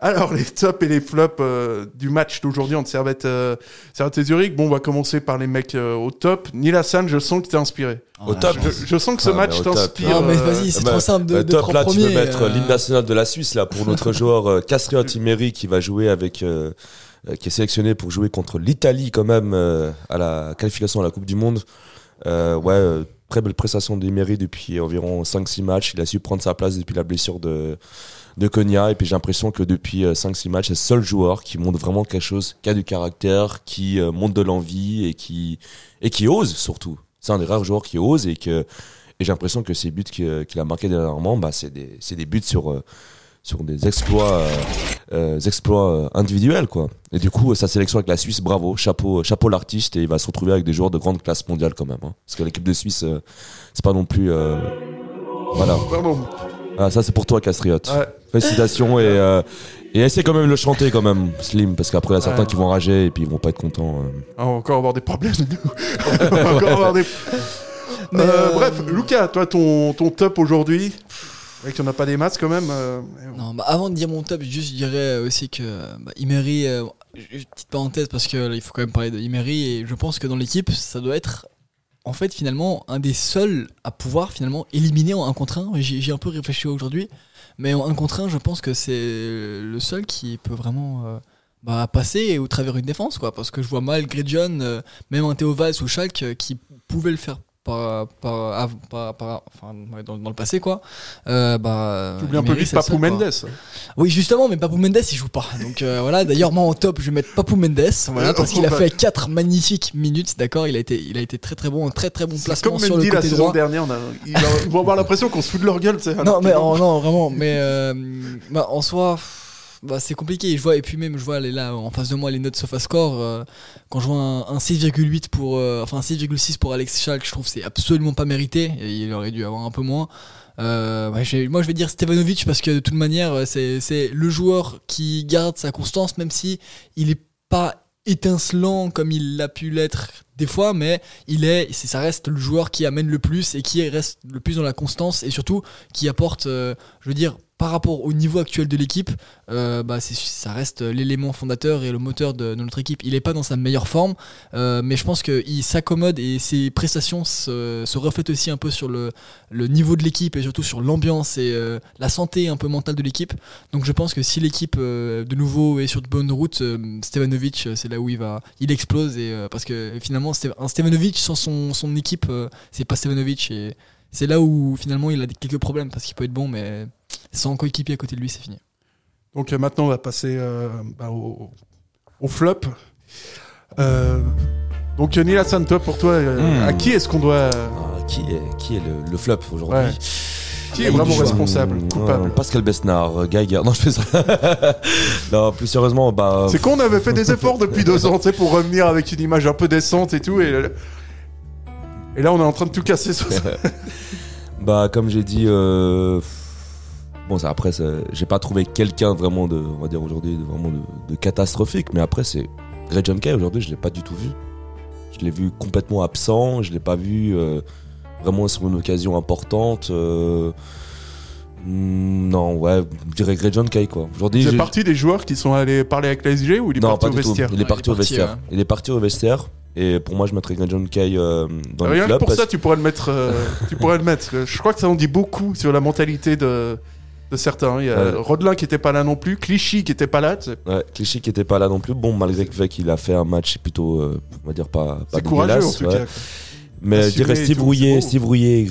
Speaker 6: Alors-
Speaker 8: euh,
Speaker 6: les tops et les flops euh, du match d'aujourd'hui entre Servette, euh, Servette et Zurich. Bon, on va commencer par les mecs euh, au top. Neil Hassan, je sens que t'es inspiré.
Speaker 7: Au top,
Speaker 6: Je, je sens que ce
Speaker 7: Ah,
Speaker 6: match t'inspire.
Speaker 8: Ah, mais
Speaker 6: euh,
Speaker 8: vas-y, c'est
Speaker 7: Bah,
Speaker 8: trop simple de,
Speaker 7: bah,
Speaker 8: de
Speaker 7: top, là, tu peux mettre
Speaker 8: euh,
Speaker 7: l'hymne national de la Suisse là pour notre joueur euh, Castriot Imeri qui va jouer avec, euh, euh, qui est sélectionné pour jouer contre l'Italie quand même euh, à la qualification à la Coupe du Monde. Euh, ouais, euh, très belle prestation d'Imeri depuis environ 5-6 matchs. Il a su prendre sa place depuis la blessure de de Konya et puis j'ai l'impression que depuis 5-6 matchs c'est le seul joueur qui montre vraiment quelque chose qui a du caractère qui euh, montre de l'envie et qui et ose surtout c'est un des rares joueurs qui ose et que j'ai l'impression que ces buts qu'il a marqués dernièrement bah c'est des c'est des buts sur euh, sur des exploits euh, euh, exploits euh, individuels quoi et du coup sa sélection avec la Suisse bravo chapeau chapeau l'artiste et il va se retrouver avec des joueurs de grande classe mondiale quand même hein. parce que l'équipe de Suisse euh, c'est pas non plus euh, voilà
Speaker 6: Pardon.
Speaker 7: ah, ça c'est pour toi Castriot
Speaker 6: Ouais.
Speaker 7: félicitations et euh, et essaie quand même de le chanter quand même Slim parce qu'après il y a certains
Speaker 6: Ouais.
Speaker 7: qui vont rager et puis ils vont pas être contents euh.
Speaker 6: On va encore avoir des problèmes. nous. on va encore avoir des.
Speaker 8: Mais,
Speaker 6: Euh,
Speaker 8: euh,
Speaker 6: Bref, Lucas, toi, ton, ton top aujourd'hui? Avec qu'il n'y en a pas des masses quand même. euh,
Speaker 8: Non, bah, avant de dire mon top, juste je dirais aussi que bah, euh, juste petite parenthèse parce que là, il faut quand même parler de Imeri et je pense que dans l'équipe, ça doit être en fait finalement un des seuls à pouvoir finalement éliminer en un contre un. J'ai j'ai un peu réfléchi aujourd'hui, mais en un contre un, je pense que c'est le seul qui peut vraiment euh, bah, passer au travers une défense quoi, parce que je vois mal euh, même un Théo Valls ou Schalke euh, qui pouvait le faire. Par, par, par- enfin, dans, dans le passé quoi euh, bah,
Speaker 6: T'oublies un peu vite
Speaker 8: le
Speaker 6: Papou. Mendes.
Speaker 8: Oui, justement, mais Papou Mendes, il joue pas. Donc euh, voilà, d'ailleurs, moi en top, je vais mettre Papou Mendes, voilà, parce qu'il a fait 4 magnifiques minutes, d'accord il, a été- il a été très très bon, un très très bon placement
Speaker 6: comme
Speaker 8: sur le
Speaker 6: Mendy la
Speaker 8: côté
Speaker 6: saison dernière. On a, ils, vont avoir l'impression qu'on se fout de leur gueule. tu sais,
Speaker 8: Non, mais non, vraiment, mais euh, bah, en soi, bah, c'est compliqué. Je vois, et puis même, je vois là en face de moi les notes SofaScore. euh, quand je vois un, un 6,8 pour, euh, enfin un 6,6 pour Alex Schalk, je trouve que c'est absolument pas mérité. Il aurait dû avoir un peu moins. Euh, moi, je vais dire Stevanovic parce que de toute manière, euh, c'est le joueur qui garde sa constance, même si il est pas étincelant comme il a pu l'être des fois, mais il est, ça reste le joueur qui amène le plus et qui reste le plus dans la constance et surtout qui apporte, euh, je veux dire, par rapport au niveau actuel de l'équipe, euh, bah, ça reste l'élément fondateur et le moteur de, notre équipe. Il n'est pas dans sa meilleure forme, euh, mais je pense qu'il s'accommode et ses prestations se, reflètent aussi un peu sur le, niveau de l'équipe et surtout sur l'ambiance et euh, la santé un peu mentale de l'équipe. Donc je pense que si l'équipe de nouveau est sur de bonnes routes, Stevanovic, c'est là où il va, il explose parce que finalement un Stevanovic sans son, équipe, c'est pas Stevanovic c'est là où finalement il a quelques problèmes parce qu'il peut être bon, mais sans coéquipier à côté de lui, c'est fini.
Speaker 6: Donc euh, maintenant, on va passer euh, bah, au, au flop. Euh, donc Neil Hassan, toi, pour toi, euh,
Speaker 7: Hmm.
Speaker 6: à qui est-ce qu'on doit... euh,
Speaker 7: Ah, qui est, qui est le, le flop aujourd'hui
Speaker 6: Ouais. Qui est vraiment responsable,
Speaker 7: Hum,
Speaker 6: coupable
Speaker 7: Pascal Besnard, Geiger. Non, je fais ça. non, plus sérieusement, bah.
Speaker 6: C'est qu'on avait fait des efforts depuis deux ans, tu sais, pour revenir avec une image un peu décente et tout, et, et là, on est en train de tout casser sur ça.
Speaker 7: bah, comme j'ai dit, euh, bon, ça, après, ça- j'ai pas trouvé quelqu'un vraiment de, on va dire aujourd'hui, de, vraiment de, de catastrophique, mais après, c'est Greg John Kay, aujourd'hui, je l'ai pas du tout vu. Je l'ai vu complètement absent, je l'ai pas vu euh, vraiment sur une occasion importante. euh, hmm, non, ouais, je dirais Greg John Kay, quoi. Aujourd'hui, j'ai-
Speaker 6: partie des joueurs qui sont allés parler avec la SG ou il est
Speaker 7: non,
Speaker 6: parti au vestiaire
Speaker 7: Il est parti au vestiaire. Il est parti au vestiaire. Et pour moi, je mettrais Greg John Kay euh, dans le
Speaker 6: Rien que pour
Speaker 7: parce-
Speaker 6: ça, tu pourrais le mettre. euh, tu pourrais le mettre. Je crois que ça en dit beaucoup sur la mentalité de, de certains. Il y a
Speaker 7: Ouais.
Speaker 6: Rodelin qui était pas là non plus, Clichy qui était pas là. tu sais.
Speaker 7: Ouais, Clichy qui était pas là non plus. Bon, malgré le fait qu'il a fait un match plutôt, euh, on va dire pas, pas
Speaker 6: courageux, en tout
Speaker 7: ouais.
Speaker 6: cas.
Speaker 7: Mais je dirais Steve Rouillet. Steve Rouillet et.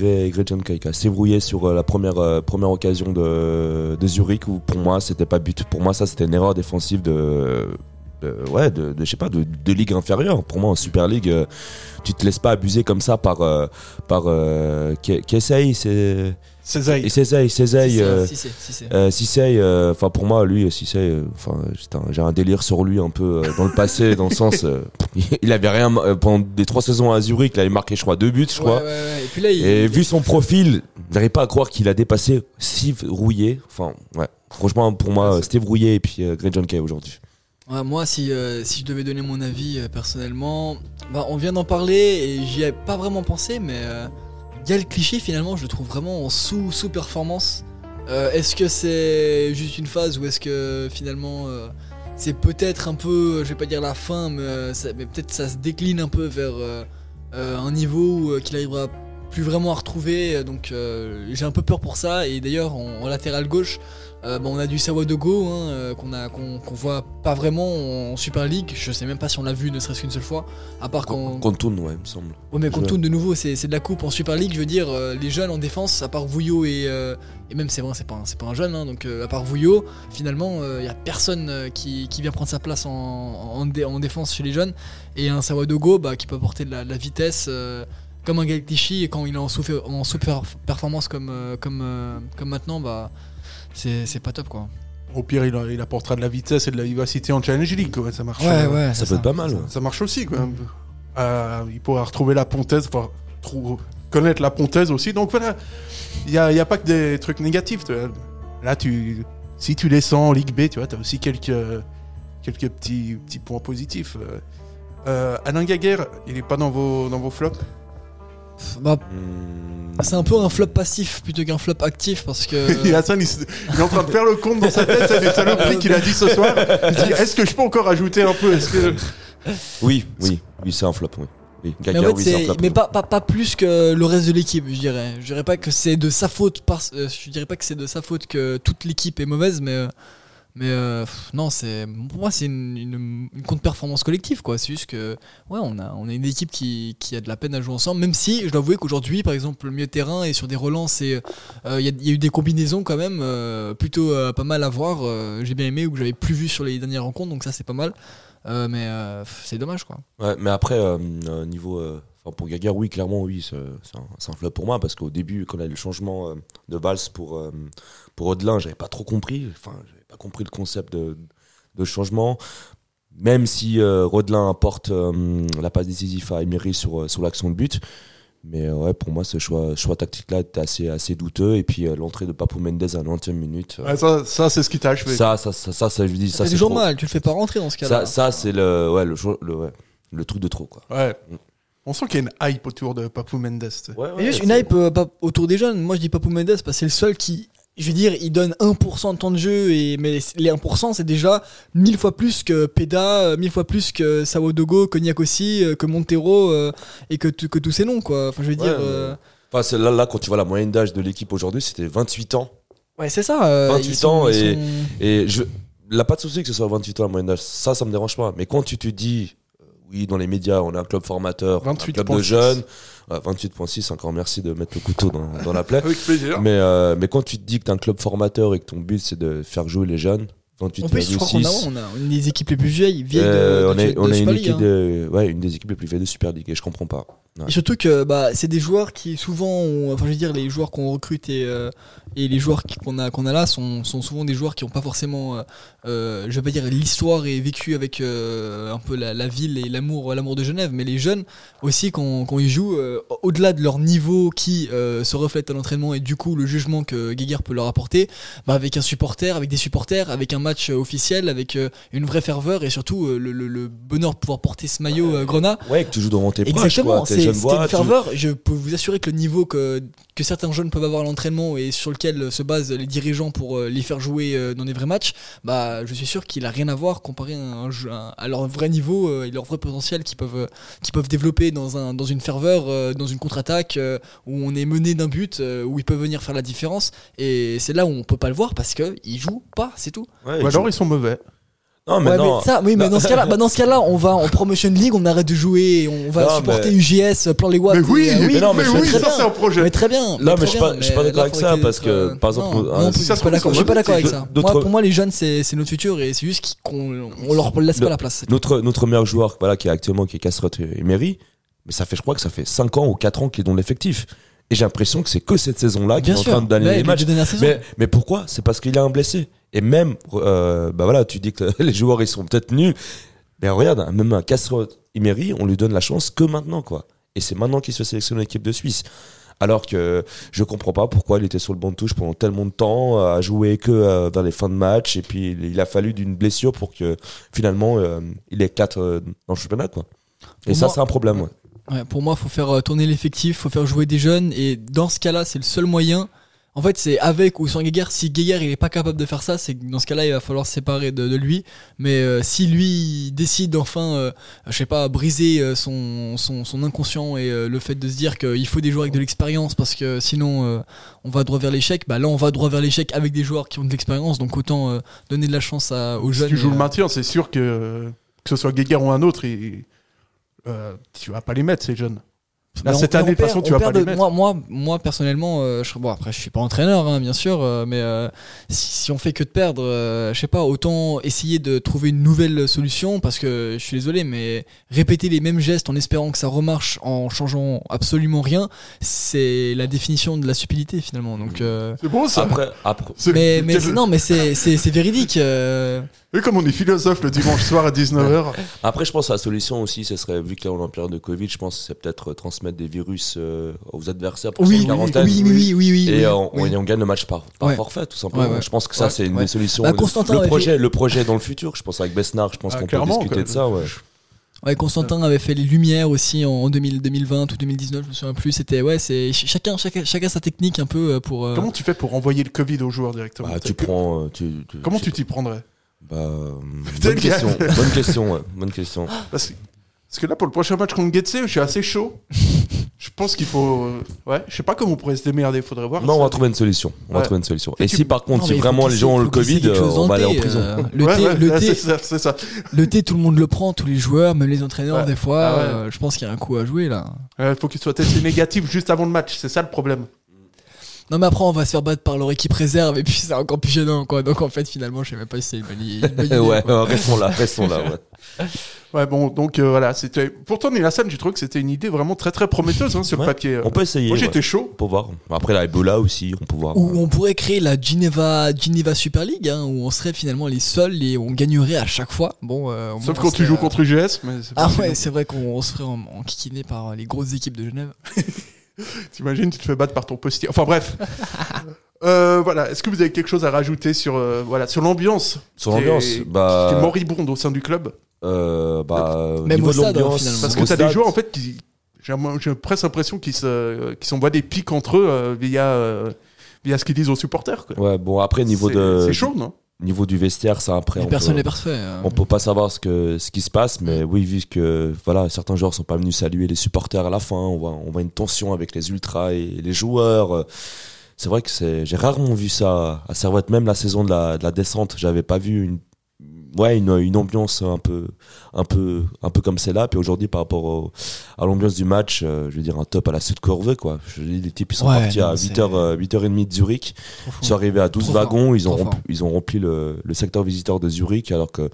Speaker 7: Steve sur euh, la première, euh, première occasion de, de Zurich où pour moi c'était pas but. Pour moi ça c'était une erreur défensive de, de- ouais, de, de- je sais pas, de, de ligue inférieure. Pour moi en Super League, tu te laisses pas abuser comme ça par, par Ke- Kesey, c'est.
Speaker 6: Césaille.
Speaker 7: Et Césaille, Césaille.
Speaker 8: Cissé,
Speaker 7: euh, euh, euh, enfin pour moi, lui, Cissé, enfin j'ai un délire sur lui un peu euh, dans le passé, dans le sens, euh, il avait rien euh, pendant des trois saisons à Zurich, il avait marqué je crois deux buts, je crois.
Speaker 8: ouais, ouais. Et puis là, il-
Speaker 7: Et vu son profil, j'arrive pas à croire qu'il a dépassé Steve Rouillet. Enfin, ouais. Franchement, pour moi, Steve Rouillet et puis euh, Greg John Kay aujourd'hui.
Speaker 8: Ouais, moi, si, euh, si je devais donner mon avis euh, personnellement, bah, on vient d'en parler et j'y ai pas vraiment pensé, mais euh, Gaël Cliché, finalement, je le trouve vraiment en sous- sous-performance. Euh, est-ce que c'est juste une phase ou est-ce que finalement euh, c'est peut-être un peu, je vais pas dire la fin, mais, euh, peut-être ça se décline un peu vers un niveau qu'il arrivera plus vraiment à retrouver. Donc j'ai un peu peur pour ça. Et d'ailleurs, en, en latéral gauche, euh, bah, on a du Sawadogo hein, euh, qu'on a qu'on qu'on voit pas vraiment en Super League. Je sais même pas si on l'a vu ne serait-ce qu'une seule fois. À part quand.
Speaker 7: Contoun, ouais, il me semble.
Speaker 8: Ouais, mais Contoun, de nouveau, c'est c'est de la coupe en Super League. Je veux dire, euh, les jeunes en défense, à part Vouillot et. euh, et même, c'est vrai, c'est pas, pas un jeune, hein, donc euh, à part Vouillot, finalement, il y a personne qui, qui vient prendre sa place en, en, dé- en défense chez les jeunes. Et un Sawadogo bah, qui peut apporter de la, de la vitesse. euh, comme un Galtichi, et quand il est en sous- en sous-performance comme, comme, comme maintenant, bah, c'est c'est pas top quoi.
Speaker 6: Au pire, il, il apportera de la vitesse et de la vivacité en Challenge League, quoi. Ça marche.
Speaker 8: Ouais, ouais,
Speaker 7: Ça peut être pas mal.
Speaker 6: Ça marche aussi, quoi. Euh, il pourra retrouver la pontaise, enfin, trou- connaître la pontaise aussi. Donc voilà, il n'y a, il y a pas que des trucs négatifs. Là, tu, si tu descends en Ligue B, tu vois, tu as aussi quelques, quelques petits, petits points positifs. Euh, euh, Alain Gaguerre, il est pas dans vos, dans vos flops?
Speaker 8: Bah,
Speaker 7: Hmm,
Speaker 8: c'est un peu un flop passif plutôt qu'un flop actif parce que.
Speaker 6: Hassan, il, se- il est en train de faire le compte dans sa tête, c'est des saloperies qu'il a dit ce soir. Est-ce que je peux encore ajouter un peu? Que...
Speaker 7: Oui, oui, oui, c'est un flop, oui. oui.
Speaker 8: Mais,
Speaker 7: Gaga,
Speaker 8: en fait,
Speaker 7: oui, c'est un
Speaker 8: c'est-
Speaker 7: flop.
Speaker 8: mais pas, pas, pas plus que le reste de l'équipe, je dirais. Je dirais pas que c'est de sa faute, parce, euh, je dirais pas que c'est de sa faute que toute l'équipe est mauvaise, mais, euh, mais euh, non, c'est pour moi c'est une, une, une contre-performance collective, quoi. C'est juste que ouais, on a, on une équipe qui, qui a de la peine à jouer ensemble, même si je dois avouer qu'aujourd'hui, par exemple, le milieu terrain et sur des relances, et euh, il y, a- eu des combinaisons quand même euh, plutôt pas mal à voir. J'ai bien aimé ou que j'avais plus vu sur les dernières rencontres, donc ça c'est pas mal. Mais c'est dommage, quoi.
Speaker 7: Ouais, mais après, niveau. pour Gaga, oui, clairement, oui, c'est un, flop pour moi parce qu'au début, quand on a eu le changement de valse pour, pour Odelin, j'avais pas trop compris. Enfin, pas compris le concept de, de changement. Même si euh, Rodelin apporte euh, la passe décisive à Emery sur, euh, sur l'action de but. Mais euh, ouais, pour moi, ce choix, choix tactique-là était assez, assez douteux. Et puis euh, l'entrée de Papou Mendes à la 90e minute. euh,
Speaker 6: Ouais, ça, ça c'est ce qui t'a achevé.
Speaker 7: ça, ça, ça, ça, ça, je dis,
Speaker 8: Ça,
Speaker 7: c'est
Speaker 8: toujours
Speaker 7: trop.
Speaker 8: mal, tu le fais pas rentrer dans ce cas-là.
Speaker 7: Ça, ça c'est le, ouais, le, le, ouais, le truc de trop. Quoi.
Speaker 6: Ouais. On sent qu'il y a une hype autour de Papou Mendes. tu sais.
Speaker 8: Et juste une hype euh, pas- autour des jeunes. Moi, je dis Papou Mendes parce que c'est le seul qui je veux dire, il donne 1% de temps de jeu, et, mais les 1%, c'est déjà 1000 fois plus que Peda, euh, 1000 fois plus que Sawodogo, que Niakosi, euh, que Montero, euh, et que, que tous ces noms, quoi. Enfin, je veux dire.
Speaker 7: Enfin, là, là, quand tu vois la moyenne d'âge de l'équipe aujourd'hui, c'était 28 ans.
Speaker 8: Ouais, c'est ça.
Speaker 7: 28 ans, et,
Speaker 8: sont...
Speaker 7: je. Pas de souci que ce soit 28 ans la moyenne d'âge. Ça, ça me dérange pas. Mais quand tu te dis, oui, dans les médias, on a un club formateur, un club de jeunes. 28.6, encore merci de mettre le couteau dans, dans la plaie.
Speaker 6: Avec plaisir.
Speaker 7: Mais, euh, mais quand tu te dis que tu es un club formateur et que ton but c'est de faire jouer les jeunes, 28,
Speaker 8: en plus, je crois qu'on a, on a une des équipes les plus vieilles, vieilles de,
Speaker 7: euh,
Speaker 8: de,
Speaker 7: on, est, on
Speaker 8: hein.
Speaker 7: ouais, une des équipes les plus vieilles de Super League et je comprends pas. Ouais.
Speaker 8: Et surtout que bah, c'est des joueurs qui souvent, ont- enfin je veux dire, les joueurs qu'on recrute et, euh, et les joueurs qu'on a, qu'on a là sont, sont souvent des joueurs qui n'ont pas forcément, euh, euh, je vais pas dire l'histoire et vécu avec euh, un peu la, la ville et l'amour, l'amour de Genève, mais les jeunes aussi quand, quand ils jouent, euh, au-delà de leur niveau qui euh, se reflète à l'entraînement et du coup le jugement que Guéguerre peut leur apporter, bah, avec un supporter, avec des supporters, avec un match officiel, avec une vraie ferveur et surtout euh, le, le- le bonheur de pouvoir porter ce maillot euh, Grenat.
Speaker 7: Ouais, que tu joues devant tes proches,
Speaker 8: Exactement,
Speaker 7: quoi, tes
Speaker 8: c'est
Speaker 7: jeunes
Speaker 8: une
Speaker 7: tu-
Speaker 8: ferveur. Je peux vous assurer que le niveau que, que certains jeunes peuvent avoir à l'entraînement et sur lequel se basent les dirigeants pour euh, les faire jouer euh, dans des vrais matchs, bah, je suis sûr qu'il a rien à voir comparé à, un leur vrai niveau euh, et leur vrai potentiel qu'ils peuvent, qu'ils peuvent développer dans, un, dans une ferveur, dans une contre-attaque où on est mené d'un but, où ils peuvent venir faire la différence. Et c'est là où on peut pas le voir parce qu'ils jouent pas, c'est tout.
Speaker 6: Ou alors ils sont mauvais.
Speaker 7: Non, mais
Speaker 8: Ouais,
Speaker 7: non.
Speaker 8: ça, oui, mais dans ce cas-là, bah, dans ce cas-là, on va en promotion league, on arrête de jouer, on va
Speaker 7: Non,
Speaker 8: supporter
Speaker 7: mais-
Speaker 8: UGS, plan les watts.
Speaker 6: Mais oui,
Speaker 8: et, euh,
Speaker 7: mais non, mais je-
Speaker 8: bien.
Speaker 6: ça, c'est un projet.
Speaker 8: Mais très bien.
Speaker 7: Non,
Speaker 8: mais
Speaker 7: je suis pas- je suis pas d'accord avec ça, parce que,
Speaker 8: euh,
Speaker 7: par exemple, un-
Speaker 8: je
Speaker 7: ça
Speaker 8: suis pas
Speaker 7: trouve,
Speaker 8: d'accord.
Speaker 7: ils
Speaker 8: Je
Speaker 7: sont
Speaker 8: suis pas d'accord avec
Speaker 7: mauvais.
Speaker 8: ça.
Speaker 7: D'autres-
Speaker 8: Moi, pour moi, les jeunes, c'est c'est notre futur et c'est juste qu'ils- qu'on on leur laisse pas la place.
Speaker 7: Notre, notre meilleur joueur, voilà, qui est actuellement, qui est Castrotte Emery, mais ça fait, je crois que ça fait 5 ans ou 4 ans qu'il est dans l'effectif. Et j'ai l'impression que c'est que cette saison-là
Speaker 8: Bien
Speaker 7: est en train de
Speaker 8: Ouais,
Speaker 7: les matchs. Mais, mais pourquoi? C'est parce qu'il a un blessé. Et même, euh, bah voilà, tu dis que les joueurs, ils sont peut-être nuls. Mais regarde, même un Castrotte Emery, on lui donne la chance que maintenant, quoi. Et c'est maintenant qu'il se fait sélectionner l'équipe de Suisse. Alors que je comprends pas pourquoi il était sur le banc de touche pendant tellement de temps, à jouer que euh, vers les fins de match, et puis il a fallu d'une blessure pour que finalement euh, il éclate euh, dans le championnat, quoi. Et
Speaker 8: Pour
Speaker 7: ça, c'est un problème, ouais.
Speaker 8: Ouais, pour moi, faut faire euh, tourner l'effectif, faut faire jouer des jeunes, et dans ce cas-là, c'est le seul moyen. En fait, c'est avec ou sans Guéguerre. Si Guéguerre il est pas capable de faire ça, c'est dans ce cas-là, il va falloir se séparer de, de lui. Mais euh, si lui il décide enfin, euh, je sais pas, briser euh, son, son, son inconscient et euh, le fait de se dire qu'il faut des joueurs avec de l'expérience parce que sinon on va droit vers l'échec, bah là on va droit vers l'échec avec des joueurs qui ont de l'expérience. Donc autant donner de la chance à, aux
Speaker 6: Si
Speaker 8: jeunes.
Speaker 6: tu joues le maintien, c'est sûr que que ce soit Guéguerre ou un autre, il- euh, tu vas pas les mettre ces jeunes. Là,
Speaker 8: Mais on-
Speaker 6: cette année, de toute façon, tu vas pas les
Speaker 8: de-
Speaker 6: mettre.
Speaker 8: Moi, moi, moi personnellement, euh, je, bon après je suis pas entraîneur, hein, bien sûr, euh, mais euh, si, si on fait que de perdre, euh, je sais pas, autant essayer de trouver une nouvelle solution parce que je suis désolé, mais répéter les mêmes gestes en espérant que ça remarche en changeant absolument rien, c'est la définition de la stupidité finalement. Donc, euh,
Speaker 6: C'est bon ça
Speaker 7: Après, après,
Speaker 6: C'est-
Speaker 8: mais, mais non, mais c'est c'est- c'est véridique. euh,
Speaker 6: Et comme on est philosophe le dimanche soir à 19h.
Speaker 7: Après, je pense que la solution aussi, ce serait, vu que là on est en période de Covid, je pense que c'est peut-être euh, transmettre des virus euh, aux adversaires pour
Speaker 8: Oui,
Speaker 7: quarantaine.
Speaker 8: oui, oui, oui, oui, oui,
Speaker 7: Et
Speaker 8: oui,
Speaker 7: on,
Speaker 8: oui.
Speaker 7: et on gagne le match par, par
Speaker 8: Ouais.
Speaker 7: forfait, tout simplement.
Speaker 8: Ouais, ouais.
Speaker 7: Je pense que ça,
Speaker 8: Ouais,
Speaker 7: c'est une
Speaker 8: ouais.
Speaker 7: des solutions.
Speaker 8: Bah, Constantin
Speaker 7: le, projet,
Speaker 8: fait-
Speaker 7: le projet dans le futur, je pense avec Besnard, je pense
Speaker 6: Ah,
Speaker 7: qu'on peut discuter
Speaker 6: quoi.
Speaker 7: de ça. Ouais.
Speaker 8: Ouais, Constantin avait fait les Lumières aussi en 2000 2020 ou 2019, je me souviens plus. C'était ouais, c'est ch- chacun, chacun, chacun sa technique un peu euh, pour. euh,
Speaker 6: Comment tu fais pour envoyer le Covid aux joueurs directement?
Speaker 7: Bah, tu prends. euh, tu, tu-
Speaker 6: Comment tu t'y prendrais?
Speaker 7: Bah, euh, bonne question. bonne question. ouais, Bonne question.
Speaker 6: Parce que, parce que là, pour le prochain match contre Getse, je suis assez chaud. je pense qu'il faut. euh, Ouais, je sais pas comment on pourrait se démerder, faudrait voir.
Speaker 7: Non, on va trouver une solution. On va trouver une solution.
Speaker 6: Et
Speaker 7: Et
Speaker 6: tu-
Speaker 7: si par contre,
Speaker 8: Non,
Speaker 7: si vraiment les gens ont le Covid,
Speaker 8: chose
Speaker 7: on va
Speaker 8: le
Speaker 7: aller en
Speaker 8: thé,
Speaker 7: prison.
Speaker 8: euh, le
Speaker 6: Ouais,
Speaker 8: thé,
Speaker 6: ouais,
Speaker 8: le
Speaker 6: ouais,
Speaker 8: thé-
Speaker 6: c'est ça, c'est ça.
Speaker 8: le thé, tout le monde le prend, tous les joueurs, même les entraîneurs
Speaker 6: Ouais.
Speaker 8: des fois.
Speaker 6: Ah ouais.
Speaker 8: euh, je pense qu'il y a un coup à jouer là.
Speaker 6: Il faut qu'il soit testé négatif juste avant le match, c'est ça le problème.
Speaker 8: Non mais après on va se faire battre par leur équipe réserve et puis c'est encore plus gênant quoi. Donc en fait finalement je sais même pas si c'est une bonne idée.
Speaker 7: ouais,
Speaker 8: quoi.
Speaker 7: euh, restons là, restons là. Ouais.
Speaker 6: Ouais, bon, donc euh, voilà, c'était. Pourtant, Nilassan, j'ai trouvé que c'était une idée vraiment très très prometteuse hein, sur le
Speaker 7: Ouais,
Speaker 6: papier. euh.
Speaker 7: On peut essayer.
Speaker 6: Moi,
Speaker 7: ouais.
Speaker 6: j'étais chaud.
Speaker 7: Pour voir. Après, la Ebola aussi, on peut voir.
Speaker 8: Ou on pourrait créer la Geneva, Geneva Super League, hein, où on serait finalement les seuls et on gagnerait à chaque fois. Bon, euh,
Speaker 6: Sauf quand tu joues
Speaker 8: euh,
Speaker 6: contre UGS. Mais
Speaker 8: Ah ouais, c'est vrai qu'on se ferait en, en kikiné par les grosses équipes de Genève.
Speaker 6: T'imagines, tu te fais battre par ton postier. Enfin bref. Euh, voilà. Est-ce que vous avez quelque chose à rajouter sur euh, voilà sur l'ambiance
Speaker 7: Sur
Speaker 6: qui
Speaker 7: l'ambiance,
Speaker 6: est-
Speaker 7: bah-
Speaker 6: qui est moribonde au sein du club
Speaker 7: Euh, bah, au
Speaker 8: Même
Speaker 7: niveau
Speaker 8: au
Speaker 7: de
Speaker 8: stade, hein,
Speaker 7: l'ambiance,
Speaker 8: finalement.
Speaker 6: Parce
Speaker 7: au
Speaker 6: que t'as des
Speaker 7: stade,
Speaker 6: joueurs en fait qui j'ai j'ai presque l'impression qu'ils se qui s'envoient des pics entre eux euh, via euh, via ce qu'ils disent aux supporters. Quoi.
Speaker 7: Ouais, bon, après, niveau
Speaker 6: C'est-
Speaker 7: de.
Speaker 6: c'est chaud, non?
Speaker 7: Niveau du vestiaire, ça après.
Speaker 8: Mais
Speaker 7: on
Speaker 8: personne
Speaker 7: peut-
Speaker 8: n'est parfait, hein.
Speaker 7: On peut pas savoir ce, que, ce qui se passe, mais oui, vu que voilà, certains joueurs sont pas venus saluer les supporters à la fin, on voit, on voit une tension avec les ultras et les joueurs. euh, C'est vrai que c'est, j'ai rarement vu ça à Servette, même la saison de la, de la descente, j'avais pas vu une, ouais, une, une ambiance un peu, un peu, un peu comme celle-là. Puis aujourd'hui, par rapport au- à l'ambiance du match, euh, je veux dire un top à la Sud Corvée, quoi. Je dis, les types, ils sont
Speaker 8: Ouais,
Speaker 7: partis
Speaker 8: non,
Speaker 7: à
Speaker 8: c'est-
Speaker 7: 8h, 8h30 de Zurich. Ils sont arrivés à 12
Speaker 8: Trop
Speaker 7: wagons,
Speaker 8: fort.
Speaker 7: ils ont, rempli, ils ont rempli le, le secteur visiteur de Zurich, alors que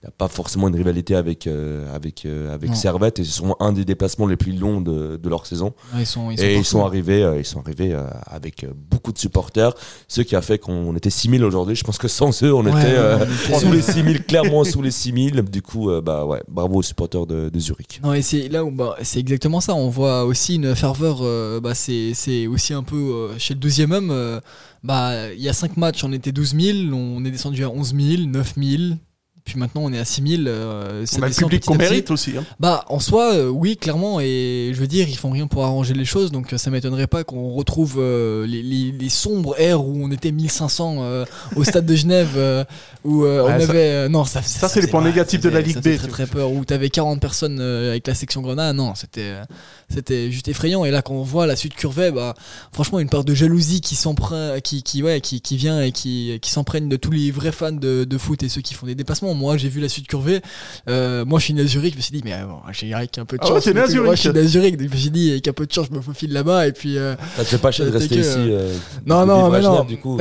Speaker 7: il n'y a pas forcément une rivalité avec, euh, avec, euh, avec
Speaker 8: Non.
Speaker 7: Servette, et c'est sûrement un des déplacements les plus longs de, de leur saison.
Speaker 8: Ouais, ils sont- ils sont
Speaker 7: et ils
Speaker 8: partout.
Speaker 7: sont arrivés, euh, ils sont arrivés avec beaucoup de supporters, ce qui a fait qu'on était 6000 aujourd'hui. Je pense que sans eux, on
Speaker 8: Ouais,
Speaker 7: était
Speaker 8: était-
Speaker 7: sous les 6000, clairement sous les 6000. Du coup, bah ouais, bravo aux supporters de, de Zurich.
Speaker 8: Non, et c'est là où bah, c'est exactement ça. On voit aussi une ferveur. bah, c'est c'est aussi un peu chez le deuxième homme. bah, il y a 5 matchs, on était 12 000, on est descendu à 11 000, 9 000. Puis maintenant, on est à 6 000. euh,
Speaker 6: On a le
Speaker 8: descend
Speaker 6: public qu'on mérite aussi. hein.
Speaker 8: Bah, en soi, euh, oui, clairement. Et je veux dire, ils font rien pour arranger les choses. Donc, euh, ça m'étonnerait pas qu'on retrouve euh, les, les- les sombres airs où on était 1500 euh, au stade de Genève. où on
Speaker 6: ça-
Speaker 8: avait. non, ça,
Speaker 6: ça, c'est les points négatifs de la Ligue B,
Speaker 8: Très, très peur. Où t'avais 40 personnes avec la section Grenade. Non, c'était. c'était juste effrayant et là quand on voit la suite curvée bah franchement une part de jalousie qui s'emprunte qui qui ouais qui, qui vient et qui qui s'emprègne de tous les vrais fans de, de foot et ceux qui font des dépassements moi j'ai vu la suite curvée euh, moi je suis né à Zurich je me suis dit mais euh, bon, j'ai avec un peu de
Speaker 6: Ah
Speaker 8: chance
Speaker 6: ouais, t'es né à Zurich.
Speaker 8: ouais, je suis né à Zurich donc je me suis dit avec un peu de chance je me faufile là-bas et puis euh,
Speaker 7: Ça te fait pas chier de rester ici,
Speaker 8: que,
Speaker 7: euh,
Speaker 8: non non mais non
Speaker 7: du coup.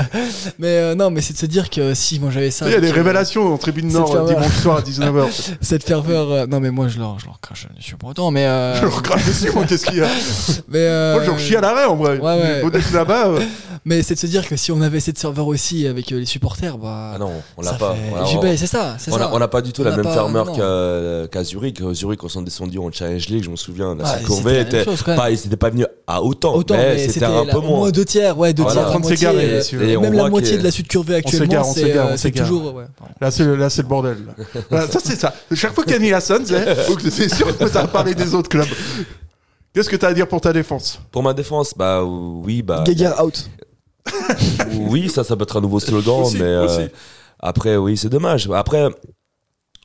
Speaker 8: mais euh, non mais c'est de se dire que si moi j'avais ça
Speaker 6: Il y a des révélations en tribune Nord dimanche soir à 19h.
Speaker 8: cette ferveur non mais moi je leur je leur crache je suis pas autant mais
Speaker 6: Je leur crache dessus, moi, qu'est-ce qu'il y a
Speaker 8: mais
Speaker 6: Moi, je leur chie à l'arrêt en vrai.
Speaker 8: Ouais, ouais.
Speaker 6: Au début là-bas.
Speaker 8: Mais c'est de se dire que si on avait cette serveur aussi avec les supporters, bah.
Speaker 7: Ah non, on l'a pas.
Speaker 8: fait- JB, c'est ça,
Speaker 7: on a-
Speaker 8: ça.
Speaker 7: On n'a pas du tout
Speaker 8: On
Speaker 7: la même
Speaker 8: pas- non.
Speaker 7: qu'à Zurich. À Zurich, on s'en descendu en Challenge League, je me souviens. La
Speaker 8: même
Speaker 7: était
Speaker 8: chose,
Speaker 7: pas, ils n'étaient pas venus à autant,
Speaker 8: Autant,
Speaker 7: mais,
Speaker 8: mais
Speaker 7: c'était un
Speaker 8: la-
Speaker 7: peu
Speaker 8: au
Speaker 7: moins.
Speaker 8: moins deux tiers, ouais, deux
Speaker 7: Voilà.
Speaker 8: tiers,
Speaker 6: en train de
Speaker 8: la moitié,
Speaker 6: s'égarer,
Speaker 8: euh.
Speaker 7: Et
Speaker 8: Même la moitié de la sud curvée
Speaker 6: On
Speaker 8: actuellement, c'est
Speaker 6: s'égare,
Speaker 8: euh,
Speaker 6: on
Speaker 8: c'est
Speaker 6: s'égare.
Speaker 8: toujours.
Speaker 6: Là, c'est le, là, c'est le bordel. Voilà, ça, c'est ça. Chaque fois qu'il y a Nielsen, c'est sûr que ça va parler des autres clubs. Qu'est-ce que tu as à dire pour ta défense?
Speaker 7: Pour ma défense, bah oui, bah.
Speaker 8: Geiger out.
Speaker 7: oui, ça, ça peut être un nouveau slogan,
Speaker 6: Aussi,
Speaker 7: mais euh. Après, oui, c'est dommage. Après,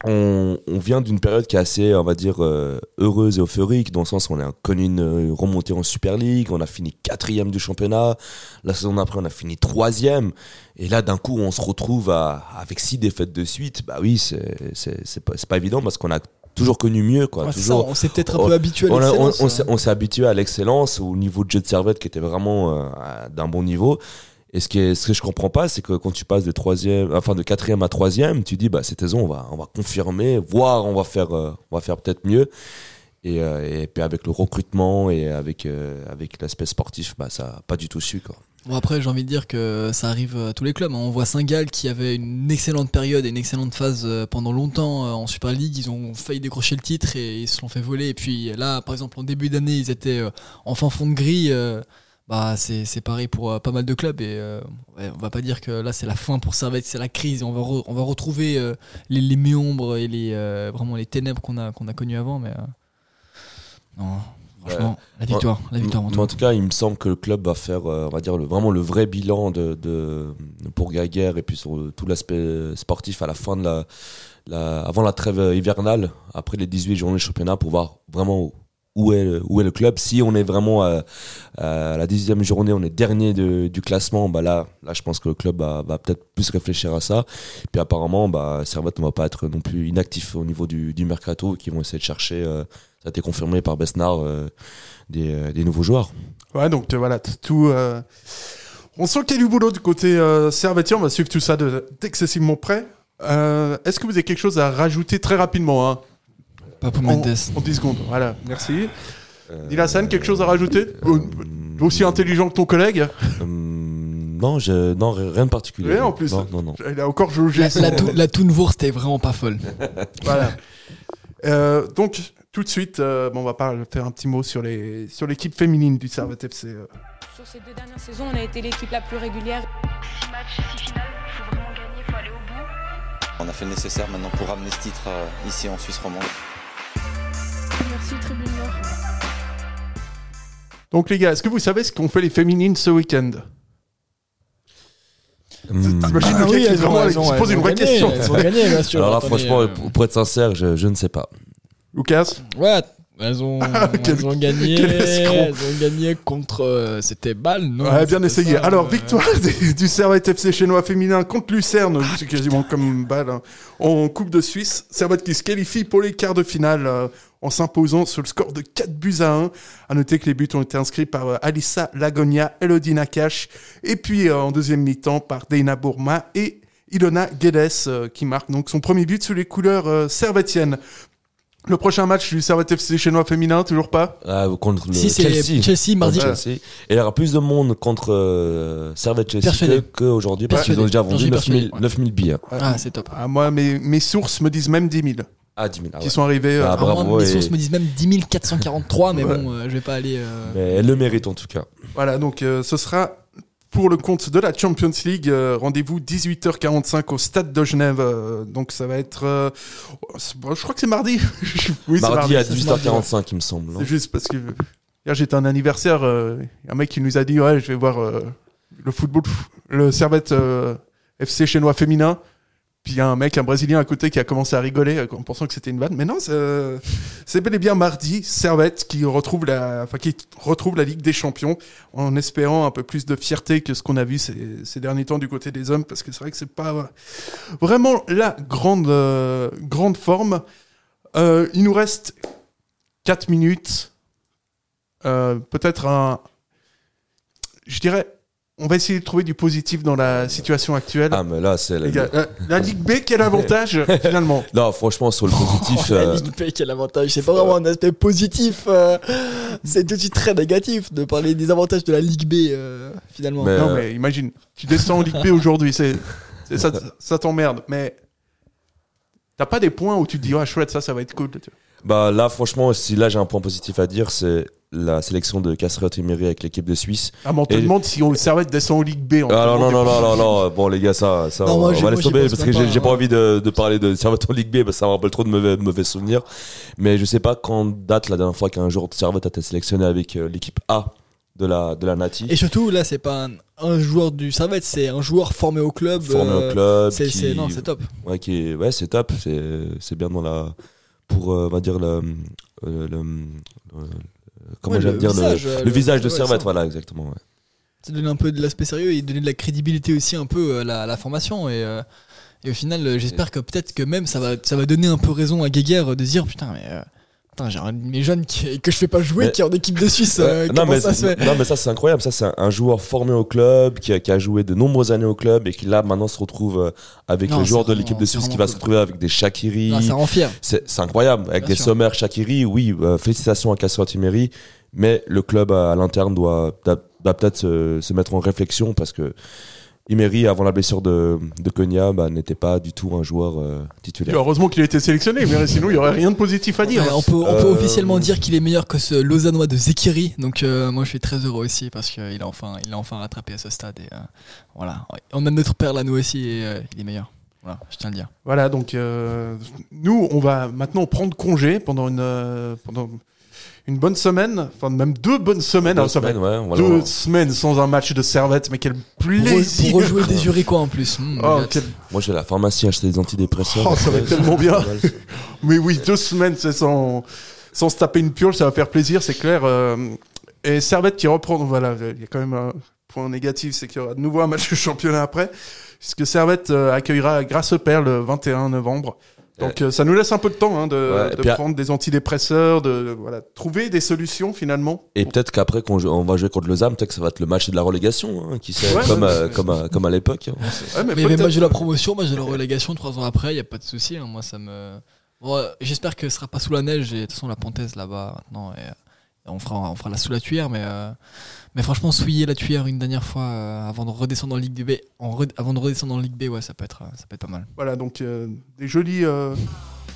Speaker 7: on, on vient d'une période qui est assez, on va dire, euh, heureuse et euphorique, dans le sens où on a connu une remontée en Super League, on a fini quatrième du championnat, la saison d'après, on a fini troisième, et là, d'un coup, on se retrouve à, avec six défaites de suite. Bah oui, c'est pas, pas évident parce qu'on a toujours connu mieux, quoi.
Speaker 8: Ouais,
Speaker 7: toujours,
Speaker 8: ça, on s'est peut-être un peu habitué à
Speaker 7: on a- on-
Speaker 8: l'excellence,
Speaker 7: on s'est-
Speaker 8: hein.
Speaker 7: on s'est habitué à l'excellence, au niveau de jeu de servette qui était vraiment euh, d'un bon niveau. Et ce, que je comprends pas, c'est que quand tu passes de troisième, enfin de quatrième à troisième, tu dis bah cette saison on va on va confirmer, voire on va faire euh, on va faire peut-être mieux. Et, euh, et puis avec le recrutement et avec euh, avec l'aspect sportif, bah ça a pas du tout su quoi.
Speaker 8: Bon après j'ai envie de dire que ça arrive à tous les clubs. hein. On voit Saint-Gall qui avait une excellente période et une excellente phase pendant longtemps en Super League. Ils ont failli décrocher le titre et ils se l'ont fait voler. Et puis là par exemple en début d'année ils étaient en fin fond de grille. Bah c'est pareil pour euh, pas mal de clubs et euh, ouais, on va pas dire que là c'est la fin pour Servette, c'est la crise. Et on va re- on va retrouver euh, les, les méombres et les euh, vraiment les ténèbres qu'on a qu'on a connues avant. Mais non franchement la victoire, la victoire.
Speaker 7: en tout cas, il me semble que le club va faire, on va dire, le, vraiment le vrai bilan de, de, pour Gaguerre et puis sur tout l'aspect sportif à la fin de la, la, avant la trêve hivernale, après les 18 journées de championnat, pour voir vraiment où, est, le- club. Si on est vraiment à, la 10e journée, on est dernier de- du classement, bah là, là, je pense que le club va, peut-être plus réfléchir à ça. Puis apparemment, bah, Servette ne va pas être non plus inactif au niveau du, mercato, qui vont essayer de chercher, euh, ça a été confirmé par Besnard, euh, des, euh, des nouveaux joueurs.
Speaker 6: Ouais, donc voilà, tout. On sent qu'il y a du boulot du côté euh, servétier. On va suivre tout ça de- d'excessivement près. Euh, Est-ce que vous avez quelque chose à rajouter très rapidement hein?
Speaker 8: Papo
Speaker 6: en,
Speaker 8: Mendes.
Speaker 6: en 10 secondes. Voilà, merci. Dilassan, quelque chose à rajouter Euh, Aussi intelligent que ton collègue
Speaker 7: Non, je, non, rien de particulier.
Speaker 6: Rien en plus.
Speaker 7: Non, non, non.
Speaker 6: Il a encore jaugé.
Speaker 8: La,
Speaker 6: son-
Speaker 8: la, tou- vraiment pas folle.
Speaker 6: voilà. Euh, donc, tout de suite, euh, bon, on va pas faire un petit mot sur les sur l'équipe féminine du Servette FC. euh.
Speaker 14: Sur ces deux dernières saisons, on a été l'équipe la plus régulière. 6 matchs, 6 finales, il faut vraiment gagner, il faut aller au bout.
Speaker 15: On a fait le nécessaire maintenant pour ramener ce titre euh, ici en Suisse romande.
Speaker 14: Merci Tribune Nord.
Speaker 6: Donc, les gars, est-ce que vous savez ce qu'ont fait les féminines ce week-end
Speaker 7: Hmm.
Speaker 6: T'imagines
Speaker 5: Ah
Speaker 6: le gars
Speaker 5: oui,
Speaker 6: qui, vraiment, qui se pose une vraie
Speaker 5: gagné,
Speaker 6: question
Speaker 5: elles ont gagné, bien sûr.
Speaker 7: Alors là, franchement,
Speaker 5: euh,
Speaker 7: pour, être sincère, je, je ne sais pas.
Speaker 6: Lucas
Speaker 5: Ouais, elles ont,
Speaker 6: Quel-
Speaker 5: elles ont gagné.
Speaker 6: quel escroc.
Speaker 5: Elles ont gagné contre. euh, C'était Bâle, non
Speaker 6: Ouais, bien essayé.
Speaker 5: ça,
Speaker 6: Alors,
Speaker 5: euh,
Speaker 6: victoire du, du Servette FC chinois féminin contre Lucerne, c'est quasiment comme balle, hein, en Coupe de Suisse. Servette qui se qualifie pour les quarts de finale euh, en s'imposant sur le score de 4 buts à 1. À noter que les buts ont été inscrits par euh, Alissa Lagonia, Elodie Nakash, et puis euh, en deuxième mi-temps par Deina Bourma et Ilona Guedes euh, qui marque donc son premier but sous les couleurs servettiennes. Le prochain match du Servette FC chinois féminin, toujours pas?
Speaker 7: Ah, contre le
Speaker 8: Si, c'est
Speaker 7: Chelsea.
Speaker 8: Chelsea, mardi.
Speaker 7: Contre Chelsea. Et il y aura plus de monde contre euh, Servette Chelsea qu'aujourd'hui parce qu'ils ont déjà vendu
Speaker 8: suis
Speaker 7: 9000
Speaker 8: persuadé.
Speaker 7: 9000 billets.
Speaker 8: Ah, c'est top.
Speaker 6: Ah, Moi, mes, mes sources me disent même 10 000
Speaker 7: Ah, 10 000. ah
Speaker 6: qui
Speaker 7: ouais.
Speaker 6: sont arrivés. euh,
Speaker 7: Ah,
Speaker 8: moi,
Speaker 7: bravo,
Speaker 8: mes
Speaker 7: et-
Speaker 8: sources me disent même 10 443, mais
Speaker 6: Ouais.
Speaker 8: bon, euh, je vais pas aller. euh,
Speaker 7: Mais elle le mérite en tout cas.
Speaker 6: Voilà, donc euh, ce sera pour le compte de la Champions League. euh, Rendez-vous 18h45 au stade de Genève. euh, donc ça va être. euh, bon, je crois que c'est mardi. oui, c'est
Speaker 7: mardi, à
Speaker 6: mardi, ouais.
Speaker 7: 18h45, il me semble.
Speaker 6: C'est juste parce que hier j'étais à un anniversaire. euh, y a un mec qui nous a dit Ouais, je vais voir euh, le football, le Servette euh, FC chinois féminin. Puis il y a un mec, un Brésilien à côté qui a commencé à rigoler euh, en pensant que c'était une vanne. Mais non, c'est euh, c'est bel et bien mardi, Servette qui retrouve la, enfin, qui retrouve la Ligue des Champions en espérant un peu plus de fierté que ce qu'on a vu ces, derniers temps du côté des hommes, parce que c'est vrai que c'est pas vraiment la grande, euh, grande forme. Il nous reste 4 minutes. Peut-être un. Je dirais. On va essayer de trouver du positif dans la situation actuelle.
Speaker 7: Ah, mais là, c'est.
Speaker 6: Gars, la, la Ligue B, quel avantage finalement
Speaker 7: Non, franchement, sur le positif.
Speaker 5: La
Speaker 7: euh,
Speaker 5: Ligue B, quel avantage C'est pas vraiment un aspect positif. euh, c'est tout de suite très négatif de parler des avantages de la Ligue B, euh, finalement.
Speaker 7: Mais-
Speaker 6: Non, mais imagine, tu descends en Ligue B aujourd'hui, c'est, c'est- ça, ça t'emmerde. Mais t'as pas des points où tu te dis, ouais, chouette, ça, ça va être cool.
Speaker 7: Bah là, franchement, si là j'ai un point positif à dire, c'est la sélection de Castrot Emery avec l'équipe de Suisse.
Speaker 6: Ah, mais on te
Speaker 7: Et-
Speaker 6: demande si on le Servette descend en Ligue B. on te
Speaker 7: Ah non, non, non, non, non, non, bon les gars, ça, ça
Speaker 5: Non,
Speaker 7: on,
Speaker 5: moi,
Speaker 7: on va laisser tomber parce que j'ai
Speaker 5: pas,
Speaker 7: envie de, de parler de Servette en Ligue B, parce que ça me rappelle trop de mauvais, mauvais souvenirs. Mais je sais pas quand date la dernière fois qu'un joueur de Servette a été sélectionné avec euh, l'équipe A de la, de la Nati.
Speaker 5: Et surtout, là, c'est pas un, un joueur du Servette, c'est un joueur formé au club.
Speaker 7: formé
Speaker 5: euh,
Speaker 7: au club.
Speaker 5: c'est-
Speaker 7: qui-
Speaker 5: c'est- non, c'est top.
Speaker 7: Ouais, qui est- ouais, c'est top. C'est, c'est bien dans la. Pour, euh, on va dire, le. euh, le- le- comment
Speaker 5: Ouais,
Speaker 7: j'allais
Speaker 5: le
Speaker 7: dire
Speaker 5: visage,
Speaker 7: le,
Speaker 5: euh,
Speaker 7: le
Speaker 5: le-
Speaker 7: visage de Servette, voilà, exactement. ouais.
Speaker 5: Ça donne un peu de l'aspect sérieux et donner de la crédibilité aussi un peu euh, à la, à la formation. Et, euh, et au final, euh, j'espère que peut-être que même ça va, ça va donner un peu raison à Guéguerre de se dire putain, mais. Putain, j'ai un de mes jeunes qui, que je fais pas jouer,
Speaker 7: Mais-
Speaker 5: qui est en équipe de Suisse. Euh,
Speaker 7: non, mais,
Speaker 5: ça se fait
Speaker 7: non, mais ça, c'est incroyable. Ça, c'est un, un joueur formé au club, qui a, qui a joué de nombreuses années au club et qui là, maintenant, se retrouve euh, avec
Speaker 5: Non,
Speaker 7: les joueurs
Speaker 5: c'est
Speaker 7: de l'équipe
Speaker 5: vraiment-
Speaker 7: de Suisse, qui
Speaker 5: vraiment
Speaker 7: va
Speaker 5: cool.
Speaker 7: se retrouver avec des Shakiri. C'est c'est incroyable. Avec
Speaker 5: Bien
Speaker 7: des
Speaker 5: sûr.
Speaker 7: sommaires Shakiri, oui, euh, félicitations à Cassio Timeri, mais le club à, à l'interne doit, doit, doit peut-être se, se mettre en réflexion parce que Imeri, avant la blessure de, de Konya, bah, n'était pas du tout un joueur euh, titulaire.
Speaker 6: Heureusement qu'il a été sélectionné, mais sinon il y aurait rien de positif à dire.
Speaker 8: Ouais, on peut, on peut
Speaker 7: Euh,
Speaker 8: officiellement dire qu'il est meilleur que ce Lausannois de Zekiri. Donc euh, moi je suis très heureux aussi parce qu'il a enfin, il a enfin rattrapé à ce stade. Et, euh, voilà. On a notre père là nous aussi et euh, il est meilleur. Voilà, je tiens à le dire.
Speaker 6: Voilà, donc euh, nous, on va maintenant prendre congé pendant une, euh, pendant une bonne semaine, enfin même deux bonnes semaines.
Speaker 7: Deux
Speaker 6: va
Speaker 7: semaines, ouais,
Speaker 6: deux sans un match de Servette, mais quel plaisir
Speaker 8: pour rejouer des Uriquois en plus. Hmm,
Speaker 6: Oh,
Speaker 8: j'ai
Speaker 6: quel-
Speaker 7: Moi, je vais à la pharmacie acheter des antidépresseurs.
Speaker 6: Oh, ça va être tellement bien. Mais oui, deux semaines, c'est sans, sans se taper une purge, ça va faire plaisir, c'est clair. euh, et Servette qui reprend, voilà, il y a quand même un point négatif, c'est qu'il y aura de nouveau un match de championnat après, puisque Servette euh, accueillera Grasse Père le 21 novembre. Donc euh, ça nous laisse un peu de temps hein, de,
Speaker 7: Ouais, et
Speaker 6: de
Speaker 7: puis à-
Speaker 6: prendre des antidépresseurs, de voilà, trouver des solutions finalement.
Speaker 7: Et peut-être qu'après, qu'on on va jouer contre Lausanne, peut-être que ça va être le match de la relégation, hein, qui sait,
Speaker 6: Ouais,
Speaker 7: comme,
Speaker 6: ouais,
Speaker 7: euh, comme, à, comme à l'époque. hein.
Speaker 6: Ouais, mais
Speaker 8: Mais
Speaker 6: peut-être-
Speaker 8: match de la promotion, match de la relégation trois ans après, il n'y a pas de souci. hein. Moi, ça me. Bon, euh, J'espère que ce sera pas sous la neige. Et de toute façon, la Pontaise là-bas maintenant. Et, euh, on, fera, on fera la sous la tuyère. Mais, euh, mais franchement, souiller la tuyère une dernière fois euh, avant de redescendre en Ligue B, en re- avant de redescendre en Ligue B, ouais, ça peut être, euh, ça peut être pas mal.
Speaker 6: Voilà, donc euh, des jolis, euh,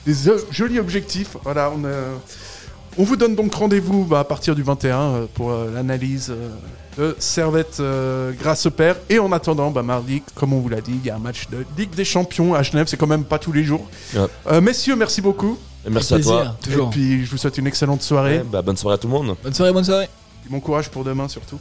Speaker 6: des jolis objectifs. Voilà, on, euh, on vous donne donc rendez-vous bah, à partir du 21 euh, pour euh, l'analyse euh, de Servette euh, grâce au père. Et en attendant, bah, mardi, comme on vous l'a dit, il y a un match de Ligue des Champions à Genève. C'est quand même pas tous les jours.
Speaker 7: Ouais.
Speaker 6: Euh, messieurs, merci beaucoup.
Speaker 7: Et merci à toi.
Speaker 6: Et puis, je vous souhaite une excellente soirée.
Speaker 7: Ouais, bah, bonne soirée à tout le monde.
Speaker 8: Bonne soirée, bonne soirée.
Speaker 6: Bon courage pour demain surtout.